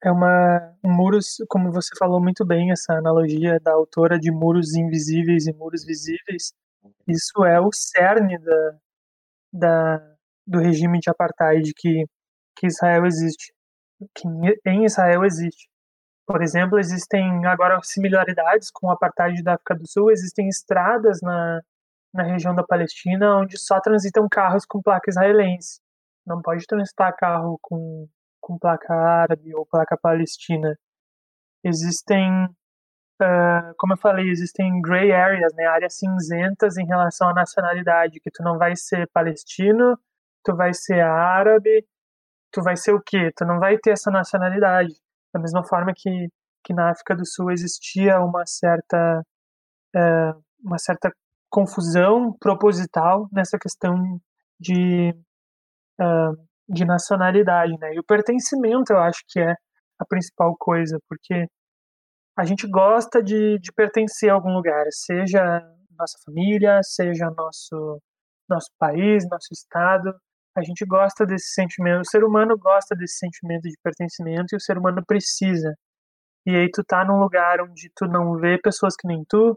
é uma um muros, como você falou muito bem, essa analogia da autora de muros invisíveis e muros visíveis. Isso é o cerne da, da, do regime de apartheid que que Israel existe, que em Israel existe. Por exemplo, existem agora similaridades com o apartheid da África do Sul, existem estradas na, na região da Palestina onde só transitam carros com placa israelense. Não pode transitar carro com, com placa árabe ou placa palestina. Existem uh, como eu falei, existem gray areas, né, áreas cinzentas em relação à nacionalidade, que tu não vai ser palestino, tu vai ser árabe, tu vai ser o quê? Tu não vai ter essa nacionalidade. Da mesma forma que, que na África do Sul existia uma certa, uh, uma certa confusão proposital nessa questão de, uh, de nacionalidade, né? E o pertencimento, eu acho que é a principal coisa, porque a gente gosta de, de pertencer a algum lugar, seja nossa família, seja nosso nosso país, nosso estado. A gente gosta desse sentimento, o ser humano gosta desse sentimento de pertencimento e o ser humano precisa. E aí tu tá num lugar onde tu não vê pessoas que nem tu,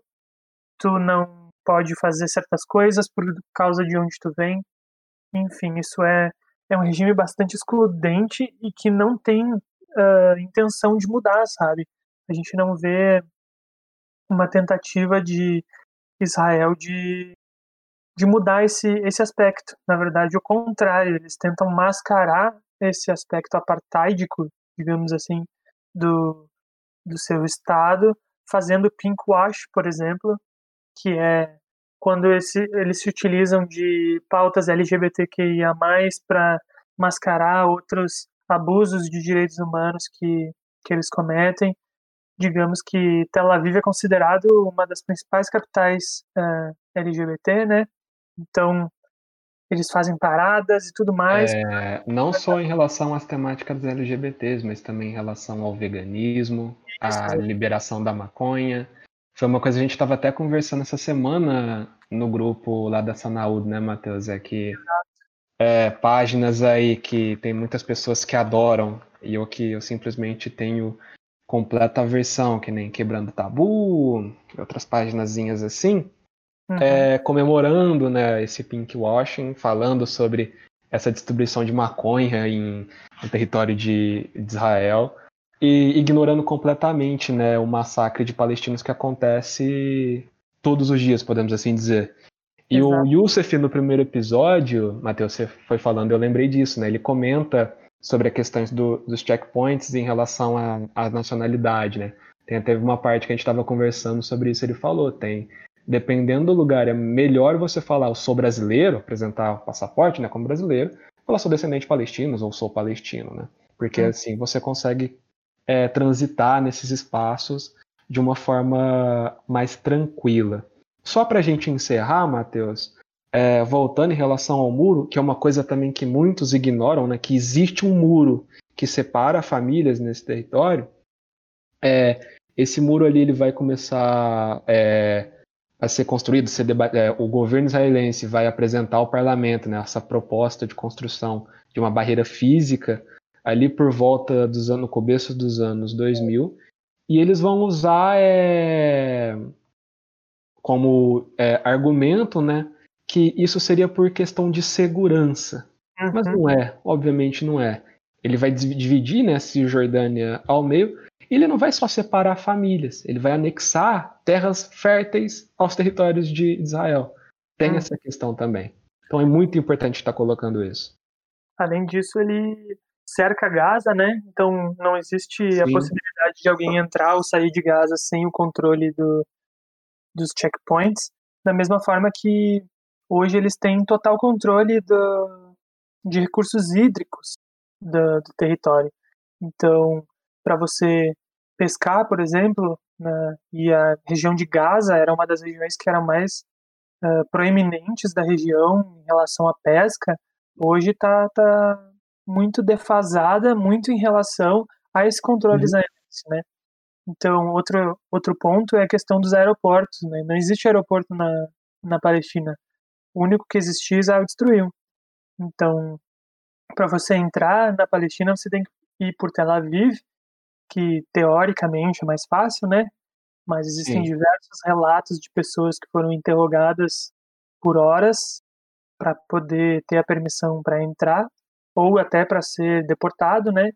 tu não pode fazer certas coisas por causa de onde tu vem. Enfim, isso é, é um regime bastante excludente e que não tem uh, intenção de mudar, sabe? A gente não vê uma tentativa de Israel de, de mudar esse, esse aspecto. Na verdade, o contrário, eles tentam mascarar esse aspecto apartheidico, digamos assim, do, do seu Estado, fazendo pinkwash, por exemplo, que é quando esse, eles se utilizam de pautas LGBTQIA+, para mascarar outros abusos de direitos humanos que, que eles cometem. Digamos que Tel Aviv é considerado uma das principais capitais uh, eh, LGBT, né? Então, eles fazem paradas e tudo mais. É, não só em relação às temáticas LGBTs, mas também em relação ao veganismo, à liberação da maconha. Foi uma coisa que a gente estava até conversando essa semana no grupo lá da Sanaúd, né, Matheus? É que é, páginas aí que tem muitas pessoas que adoram e eu que eu simplesmente tenho completa aversão, que nem Quebrando Tabu, outras páginas assim, uhum. é, comemorando né, esse pinkwashing, falando sobre essa distribuição de maconha em, no território de, de Israel e ignorando completamente né, o massacre de palestinos que acontece todos os dias, podemos assim dizer. E Exato. o Youssef, no primeiro episódio, Matheus, você foi falando, eu lembrei disso, né? Ele comenta sobre a questão do, dos checkpoints em relação à nacionalidade, né? Tem, teve uma parte que a gente estava conversando sobre isso, ele falou, tem, dependendo do lugar, é melhor você falar, eu sou brasileiro, apresentar o passaporte, né, como brasileiro, falar sou descendente de palestinos ou sou palestino, né? Porque hum. assim você consegue é, transitar nesses espaços de uma forma mais tranquila. Só para a gente encerrar, Matheus, é, voltando em relação ao muro, que é uma coisa também que muitos ignoram, né, que existe um muro que separa famílias nesse território, é, esse muro ali ele vai começar é, a ser construído, ser é, o governo israelense vai apresentar ao parlamento né, essa proposta de construção de uma barreira física ali por volta dos anos, no começo dos anos 2000, e eles vão usar é, como é, argumento, né, que isso seria por questão de segurança. Uhum. Mas não é, obviamente não é. Ele vai dividir né, Cisjordânia ao meio ele não vai só separar famílias, ele vai anexar terras férteis aos territórios de Israel. Tem uhum. essa questão também. Então é muito importante estar colocando isso. Além disso, ele cerca Gaza, né? Então não existe Sim. a possibilidade de alguém entrar ou sair de Gaza sem o controle do, dos checkpoints, da mesma forma que hoje eles têm total controle do, de recursos hídricos do, do território. Então, para você pescar, por exemplo, né, e a região de Gaza era uma das regiões que era mais uh, proeminentes da região em relação à pesca, hoje está tá muito defasada, muito em relação a esse controle uhum. israelense, né? Então, outro, outro ponto é a questão dos aeroportos. Né? Não existe aeroporto na, na Palestina. O único que existia, Israel destruiu. Então, para você entrar na Palestina, você tem que ir por Tel Aviv, que teoricamente é mais fácil, né? Mas existem Sim. diversos relatos de pessoas que foram interrogadas por horas para poder ter a permissão para entrar ou até para ser deportado, né?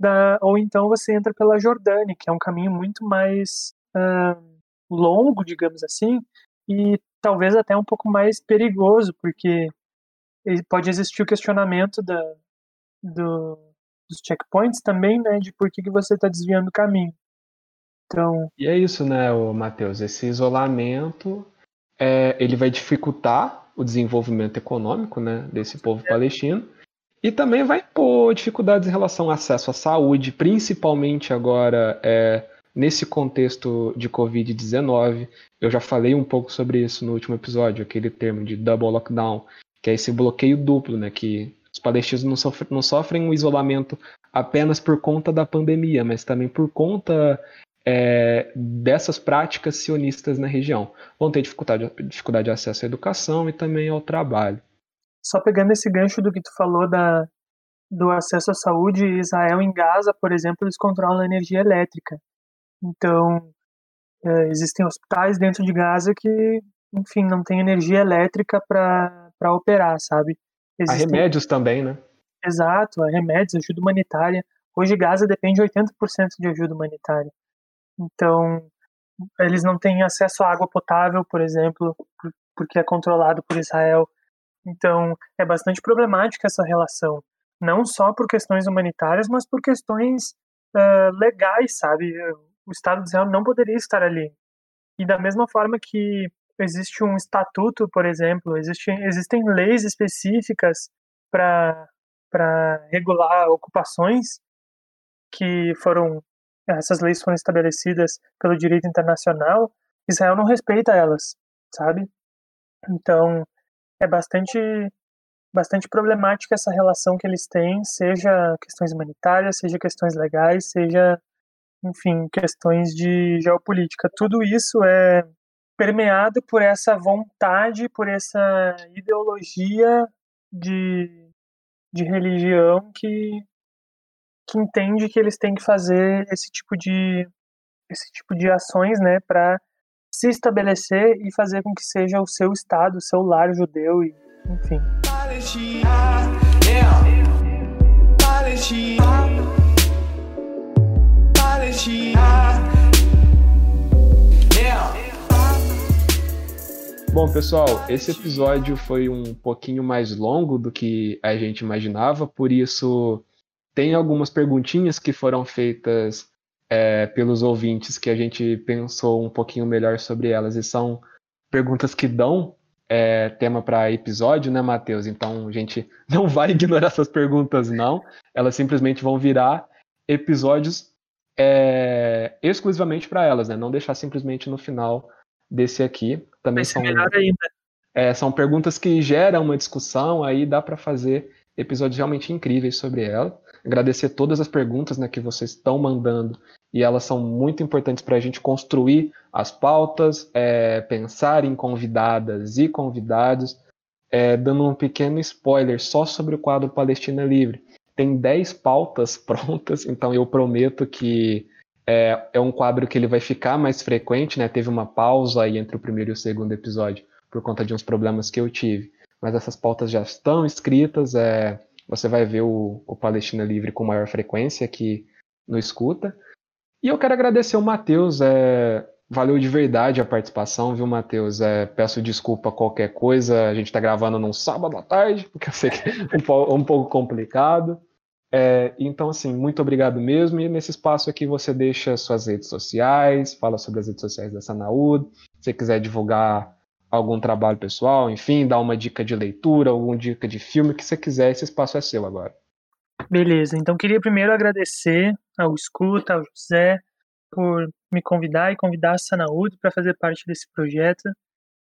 da, ou então você entra pela Jordânia, que é um caminho muito mais uh, longo, digamos assim, e talvez até um pouco mais perigoso, porque pode existir o questionamento da, do, dos checkpoints também, né, de por que, que você está desviando o caminho. Então. E é isso, né, Matheus? Esse isolamento é, ele vai dificultar o desenvolvimento econômico né, desse povo é. palestino e também vai pôr dificuldades em relação ao acesso à saúde, principalmente agora é, nesse contexto de Covid-19. Eu já falei um pouco sobre isso no último episódio, aquele termo de double lockdown, que é esse bloqueio duplo, né, que os palestinos não sofrem, não sofrem um isolamento apenas por conta da pandemia, mas também por conta é, dessas práticas sionistas na região. Vão ter dificuldade, dificuldade de acesso à educação e também ao trabalho. Só pegando esse gancho do que tu falou da, do acesso à saúde, Israel em Gaza, por exemplo, eles controlam a energia elétrica. Então, é, existem hospitais dentro de Gaza que, enfim, não tem energia elétrica para operar, sabe? Existem... Há remédios também, né? Exato, há remédios, ajuda humanitária. Hoje Gaza depende 80% de ajuda humanitária. Então, eles não têm acesso à água potável, por exemplo, porque é controlado por Israel. Então, é bastante problemática essa relação, não só por questões humanitárias, mas por questões uh, legais, sabe? O Estado de Israel não poderia estar ali. E da mesma forma que existe um estatuto, por exemplo, existe, existem leis específicas para regular ocupações que foram essas leis foram estabelecidas pelo direito internacional, Israel não respeita elas, sabe? Então, é bastante bastante problemática essa relação que eles têm, seja questões humanitárias, seja questões legais, seja, enfim, questões de geopolítica. Tudo isso é permeado por essa vontade, por essa ideologia de, de religião que que entende que eles têm que fazer esse tipo de esse tipo de ações, né, para se estabelecer e fazer com que seja o seu estado, o seu lar judeu e enfim. Bom, pessoal, esse episódio foi um pouquinho mais longo do que a gente imaginava, por isso tem algumas perguntinhas que foram feitas é, pelos ouvintes que a gente pensou um pouquinho melhor sobre elas e são perguntas que dão é, tema para episódio, né, Matheus? Então a gente não vai ignorar essas perguntas, não. Elas simplesmente vão virar episódios é, exclusivamente para elas, né? Não deixar simplesmente no final desse aqui. Também são, melhor ainda. É, são perguntas que geram uma discussão, aí dá para fazer episódios realmente incríveis sobre ela agradecer todas as perguntas né, que vocês estão mandando e elas são muito importantes para a gente construir as pautas, é, pensar em convidadas e convidados. É, dando um pequeno spoiler só sobre o quadro Palestina Livre. Tem 10 pautas prontas, então eu prometo que é, é, um quadro que ele vai ficar mais frequente, né? Teve uma pausa aí entre o primeiro e o segundo episódio por conta de uns problemas que eu tive. Mas essas pautas já estão escritas, é, você vai ver o, o Palestina Livre com maior frequência aqui no Escuta. E eu quero agradecer o Matheus, é, valeu de verdade a participação, viu, Matheus? É, peço desculpa qualquer coisa, a gente está gravando num sábado à tarde, porque eu sei que é um, um pouco complicado. É, então, assim, muito obrigado mesmo. E nesse espaço aqui você deixa suas redes sociais, fala sobre as redes sociais da Sanaúd. Se você quiser divulgar algum trabalho pessoal, enfim, dar uma dica de leitura, alguma dica de filme que você quiser, esse espaço é seu agora. Beleza, então queria primeiro agradecer ao Escuta, ao José, por me convidar e convidar a Sanaúde para fazer parte desse projeto.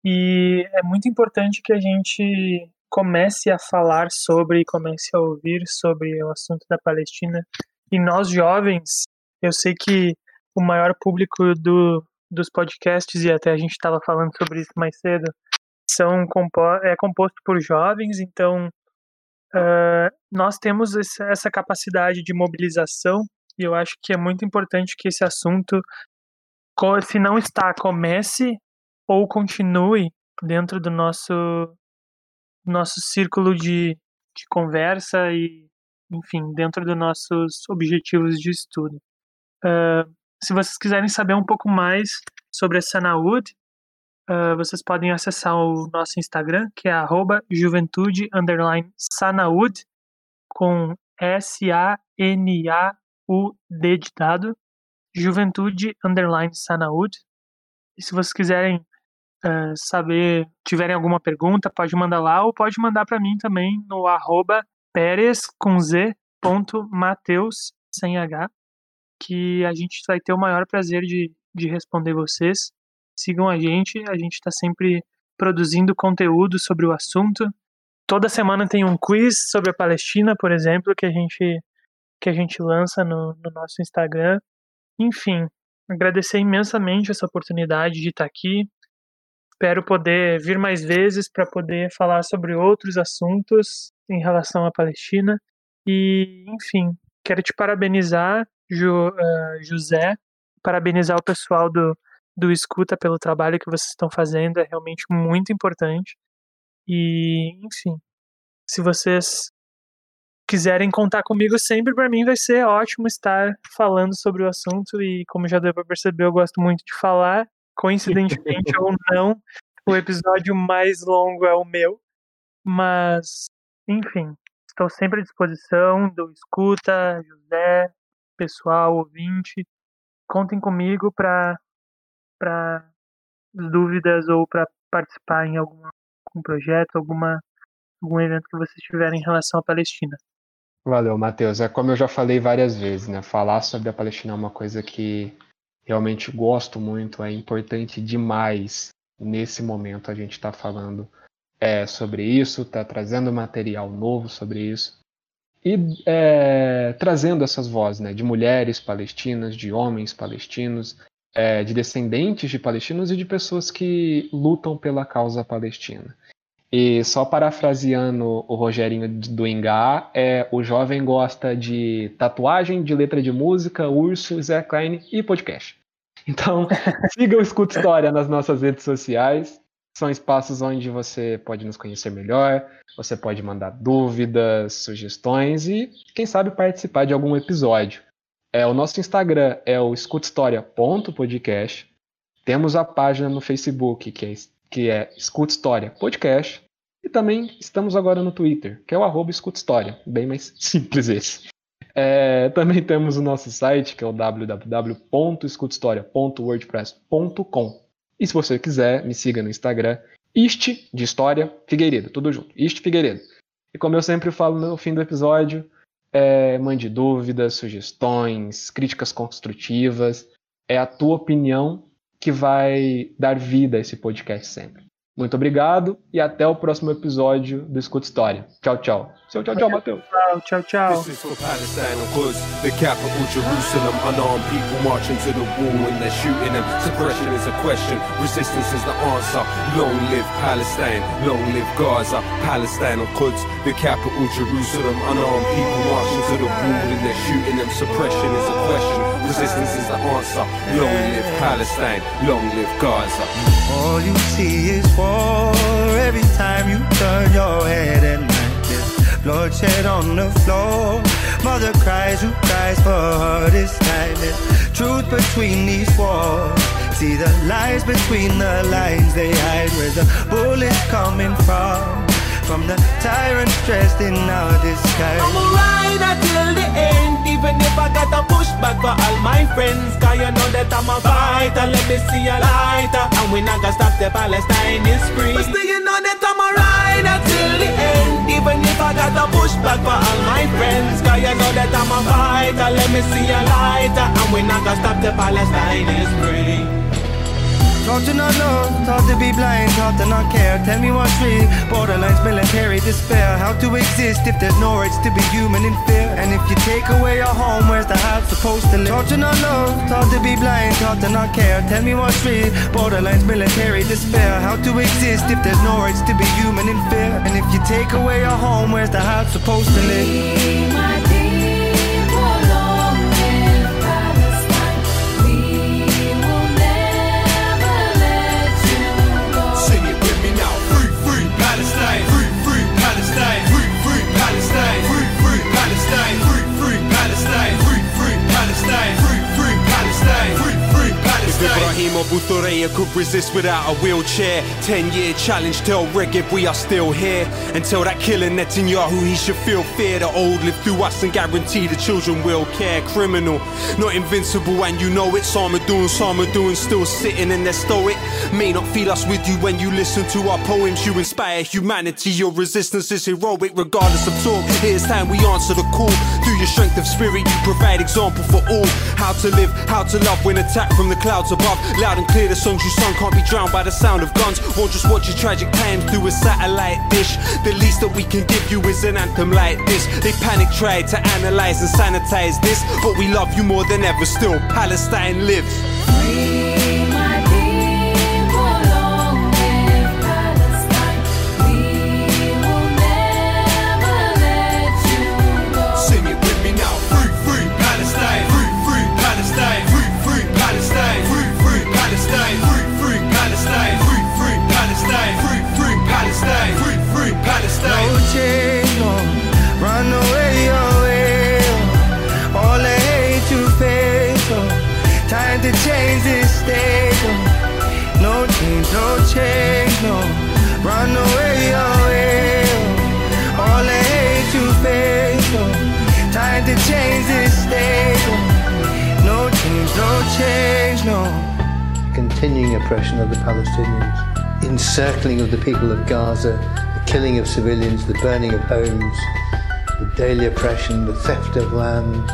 E é muito importante que a gente comece a falar sobre, comece a ouvir sobre o assunto da Palestina. E nós jovens, eu sei que o maior público do, dos podcasts, e até a gente estava falando sobre isso mais cedo, são é composto por jovens, então uh, nós temos essa capacidade de mobilização e eu acho que é muito importante que esse assunto, se não está, comece ou continue dentro do nosso nosso círculo de, de conversa e, enfim, dentro dos nossos objetivos de estudo. Uh, se vocês quiserem saber um pouco mais sobre a Sanaúd, uh, vocês podem acessar o nosso Instagram, que é juventude sanaúd, com S-A-N-A-U-D de dado. Juventude Underline. E se vocês quiserem uh, saber, tiverem alguma pergunta, pode mandar lá ou pode mandar para mim também no arroba Pérez com Z ponto Mateus sem H, que a gente vai ter o maior prazer de, de responder vocês. Sigam a gente, a gente está sempre produzindo conteúdo sobre o assunto. Toda semana tem um quiz sobre a Palestina, por exemplo, que a gente que a gente lança no, no nosso Instagram. Enfim, agradecer imensamente essa oportunidade de estar aqui. Espero poder vir mais vezes para poder falar sobre outros assuntos em relação à Palestina. E, enfim, quero te parabenizar, Ju, uh, José, parabenizar o pessoal do, do Escuta pelo trabalho que vocês estão fazendo, é realmente muito importante. E, enfim, se vocês quiserem contar comigo sempre, para mim vai ser ótimo estar falando sobre o assunto e como já deu para perceber, eu gosto muito de falar, coincidentemente ou não, o episódio mais longo é o meu, mas enfim, estou sempre à disposição do escuta, José, pessoal, ouvinte, contem comigo para dúvidas ou para participar em algum, algum projeto, alguma algum evento que vocês tiverem em relação à Palestina. Valeu, Matheus. É como eu já falei várias vezes, né? Falar sobre a Palestina é uma coisa que realmente gosto muito, é importante demais nesse momento a gente está falando é, sobre isso, está trazendo material novo sobre isso e é, trazendo essas vozes né, de mulheres palestinas, de homens palestinos, é, de descendentes de palestinos e de pessoas que lutam pela causa palestina. E só parafraseando o Rogerinho do Ingá, é, o jovem gosta de tatuagem, de letra de música, urso, Zé Klein e podcast. Então, siga o Escuta História nas nossas redes sociais. São espaços onde você pode nos conhecer melhor, você pode mandar dúvidas, sugestões e, quem sabe, participar de algum episódio. É, o nosso Instagram é o escutahistoria.podcast. Temos a página no Facebook, que é, que é Escuta História Podcast. E também estamos agora no Twitter, que é o arroba Escuta História. Bem mais simples esse. É, também temos o nosso site, que é o www.escutahistoria.wordpress.com. E se você quiser, me siga no Instagram, Ist de História Figueiredo, tudo junto, Ist Figueiredo. E como eu sempre falo no fim do episódio, é, mande dúvidas, sugestões, críticas construtivas. É a tua opinião que vai dar vida a esse podcast sempre. Muito obrigado e até o próximo episódio do Escuta História. Tchau, tchau. Seu tchau, tchau, Matheus. Tchau, tchau, tchau. This is for Palestine and Quds, the capital Jerusalem. Unarmed people marching to the wall and they're shooting them. Suppression is a question, resistance is the answer. Long live Palestine, long live Gaza. Palestine and the capital Jerusalem. Unarmed people marching to the wall and they're shooting them. Suppression is a question, resistance is the answer. Long live Palestine, long live Gaza. All you see is war every time you turn your head. There's bloodshed on the floor. Mother cries, who cries for her this time? There's truth between these walls. See the lies between the lines they hide. Where the bullets coming from? From the tyrants dressed in our disguise. I'ma ride until the end, even if I gotta push back for all my friends. Cause you know that I'm a fighter, let me see a lighter. And we not gonna stop the Palestine is free. But still you know that I'm a ride until the end, even if I gotta push back for all my friends. Cause you know that I'm a fighter, let me see a lighter. And we not gonna stop the Palestine is free. Taught to not love, taught to be blind, taught to not care. Tell me what's real. Borderlines, military despair. How to exist if there's no rights to be human in fear? And if you take away your home, where's the heart supposed to live? Taught to not love, taught to be blind, taught to not care. Tell me what's real. Borderlines, military despair. How to exist if there's no rights to be human in fear? And if you take away your home, where's the heart supposed to live? Abu Thuraim player could resist without a wheelchair. Ten year challenge, tell Reg we are still here. Until that killer Netanyahu, he should feel fear. The old live through us and guarantee the children will care. Criminal, not invincible, and you know it's Armadoon, Sarmadoon still sitting in their stoic. May not feel us with you when you listen to our poems. You inspire humanity, your resistance is heroic, regardless of talk. Here's time we answer the call. Through your strength of spirit, you provide example for all. How to live, how to love when attacked from the clouds above. Loud and clear, the songs you sung can't be drowned by the sound of guns. Won't just watch your tragic times through a satellite dish. The least that we can give you is an anthem like this. They panic tried to analyze and sanitize this, but we love you more than ever. Still, Palestine lives. To change this state. Oh. No change, no change, no. Run away, away. All I hate to face. Oh. Time to change this state. Oh. No change, no change, no. Continuing oppression of the Palestinians, encircling of the people of Gaza, the killing of civilians, the burning of homes, the daily oppression, the theft of land,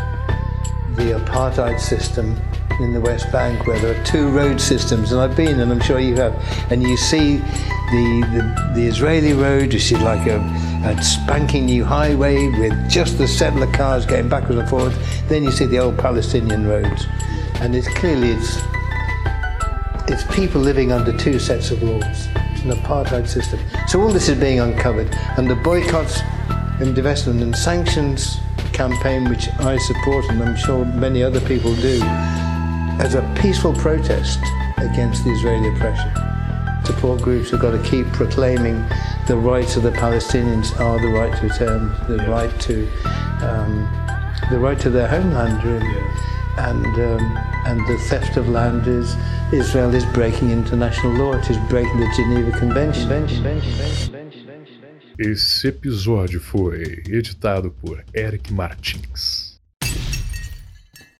the apartheid system, in the West Bank where there are two road systems, and I've been, and I'm sure you have, and you see the, the, the Israeli road, you see like a, a, spanking new highway with just the settler cars going backwards and forwards. Then you see the old Palestinian roads, and it's clearly it's it's people living under two sets of laws. It's an apartheid system. So all this is being uncovered, and the boycotts and divestment and sanctions campaign, which I support, and I'm sure many other people do, as a peaceful protest against the Israeli oppression. Support groups have got to keep proclaiming the rights of the Palestinians are the right to return, the right to um, the right to their homeland, really. And um, and the theft of land is Israel is breaking international law. It is breaking the Geneva Convention. Esse episódio foi editado por Eric Martins.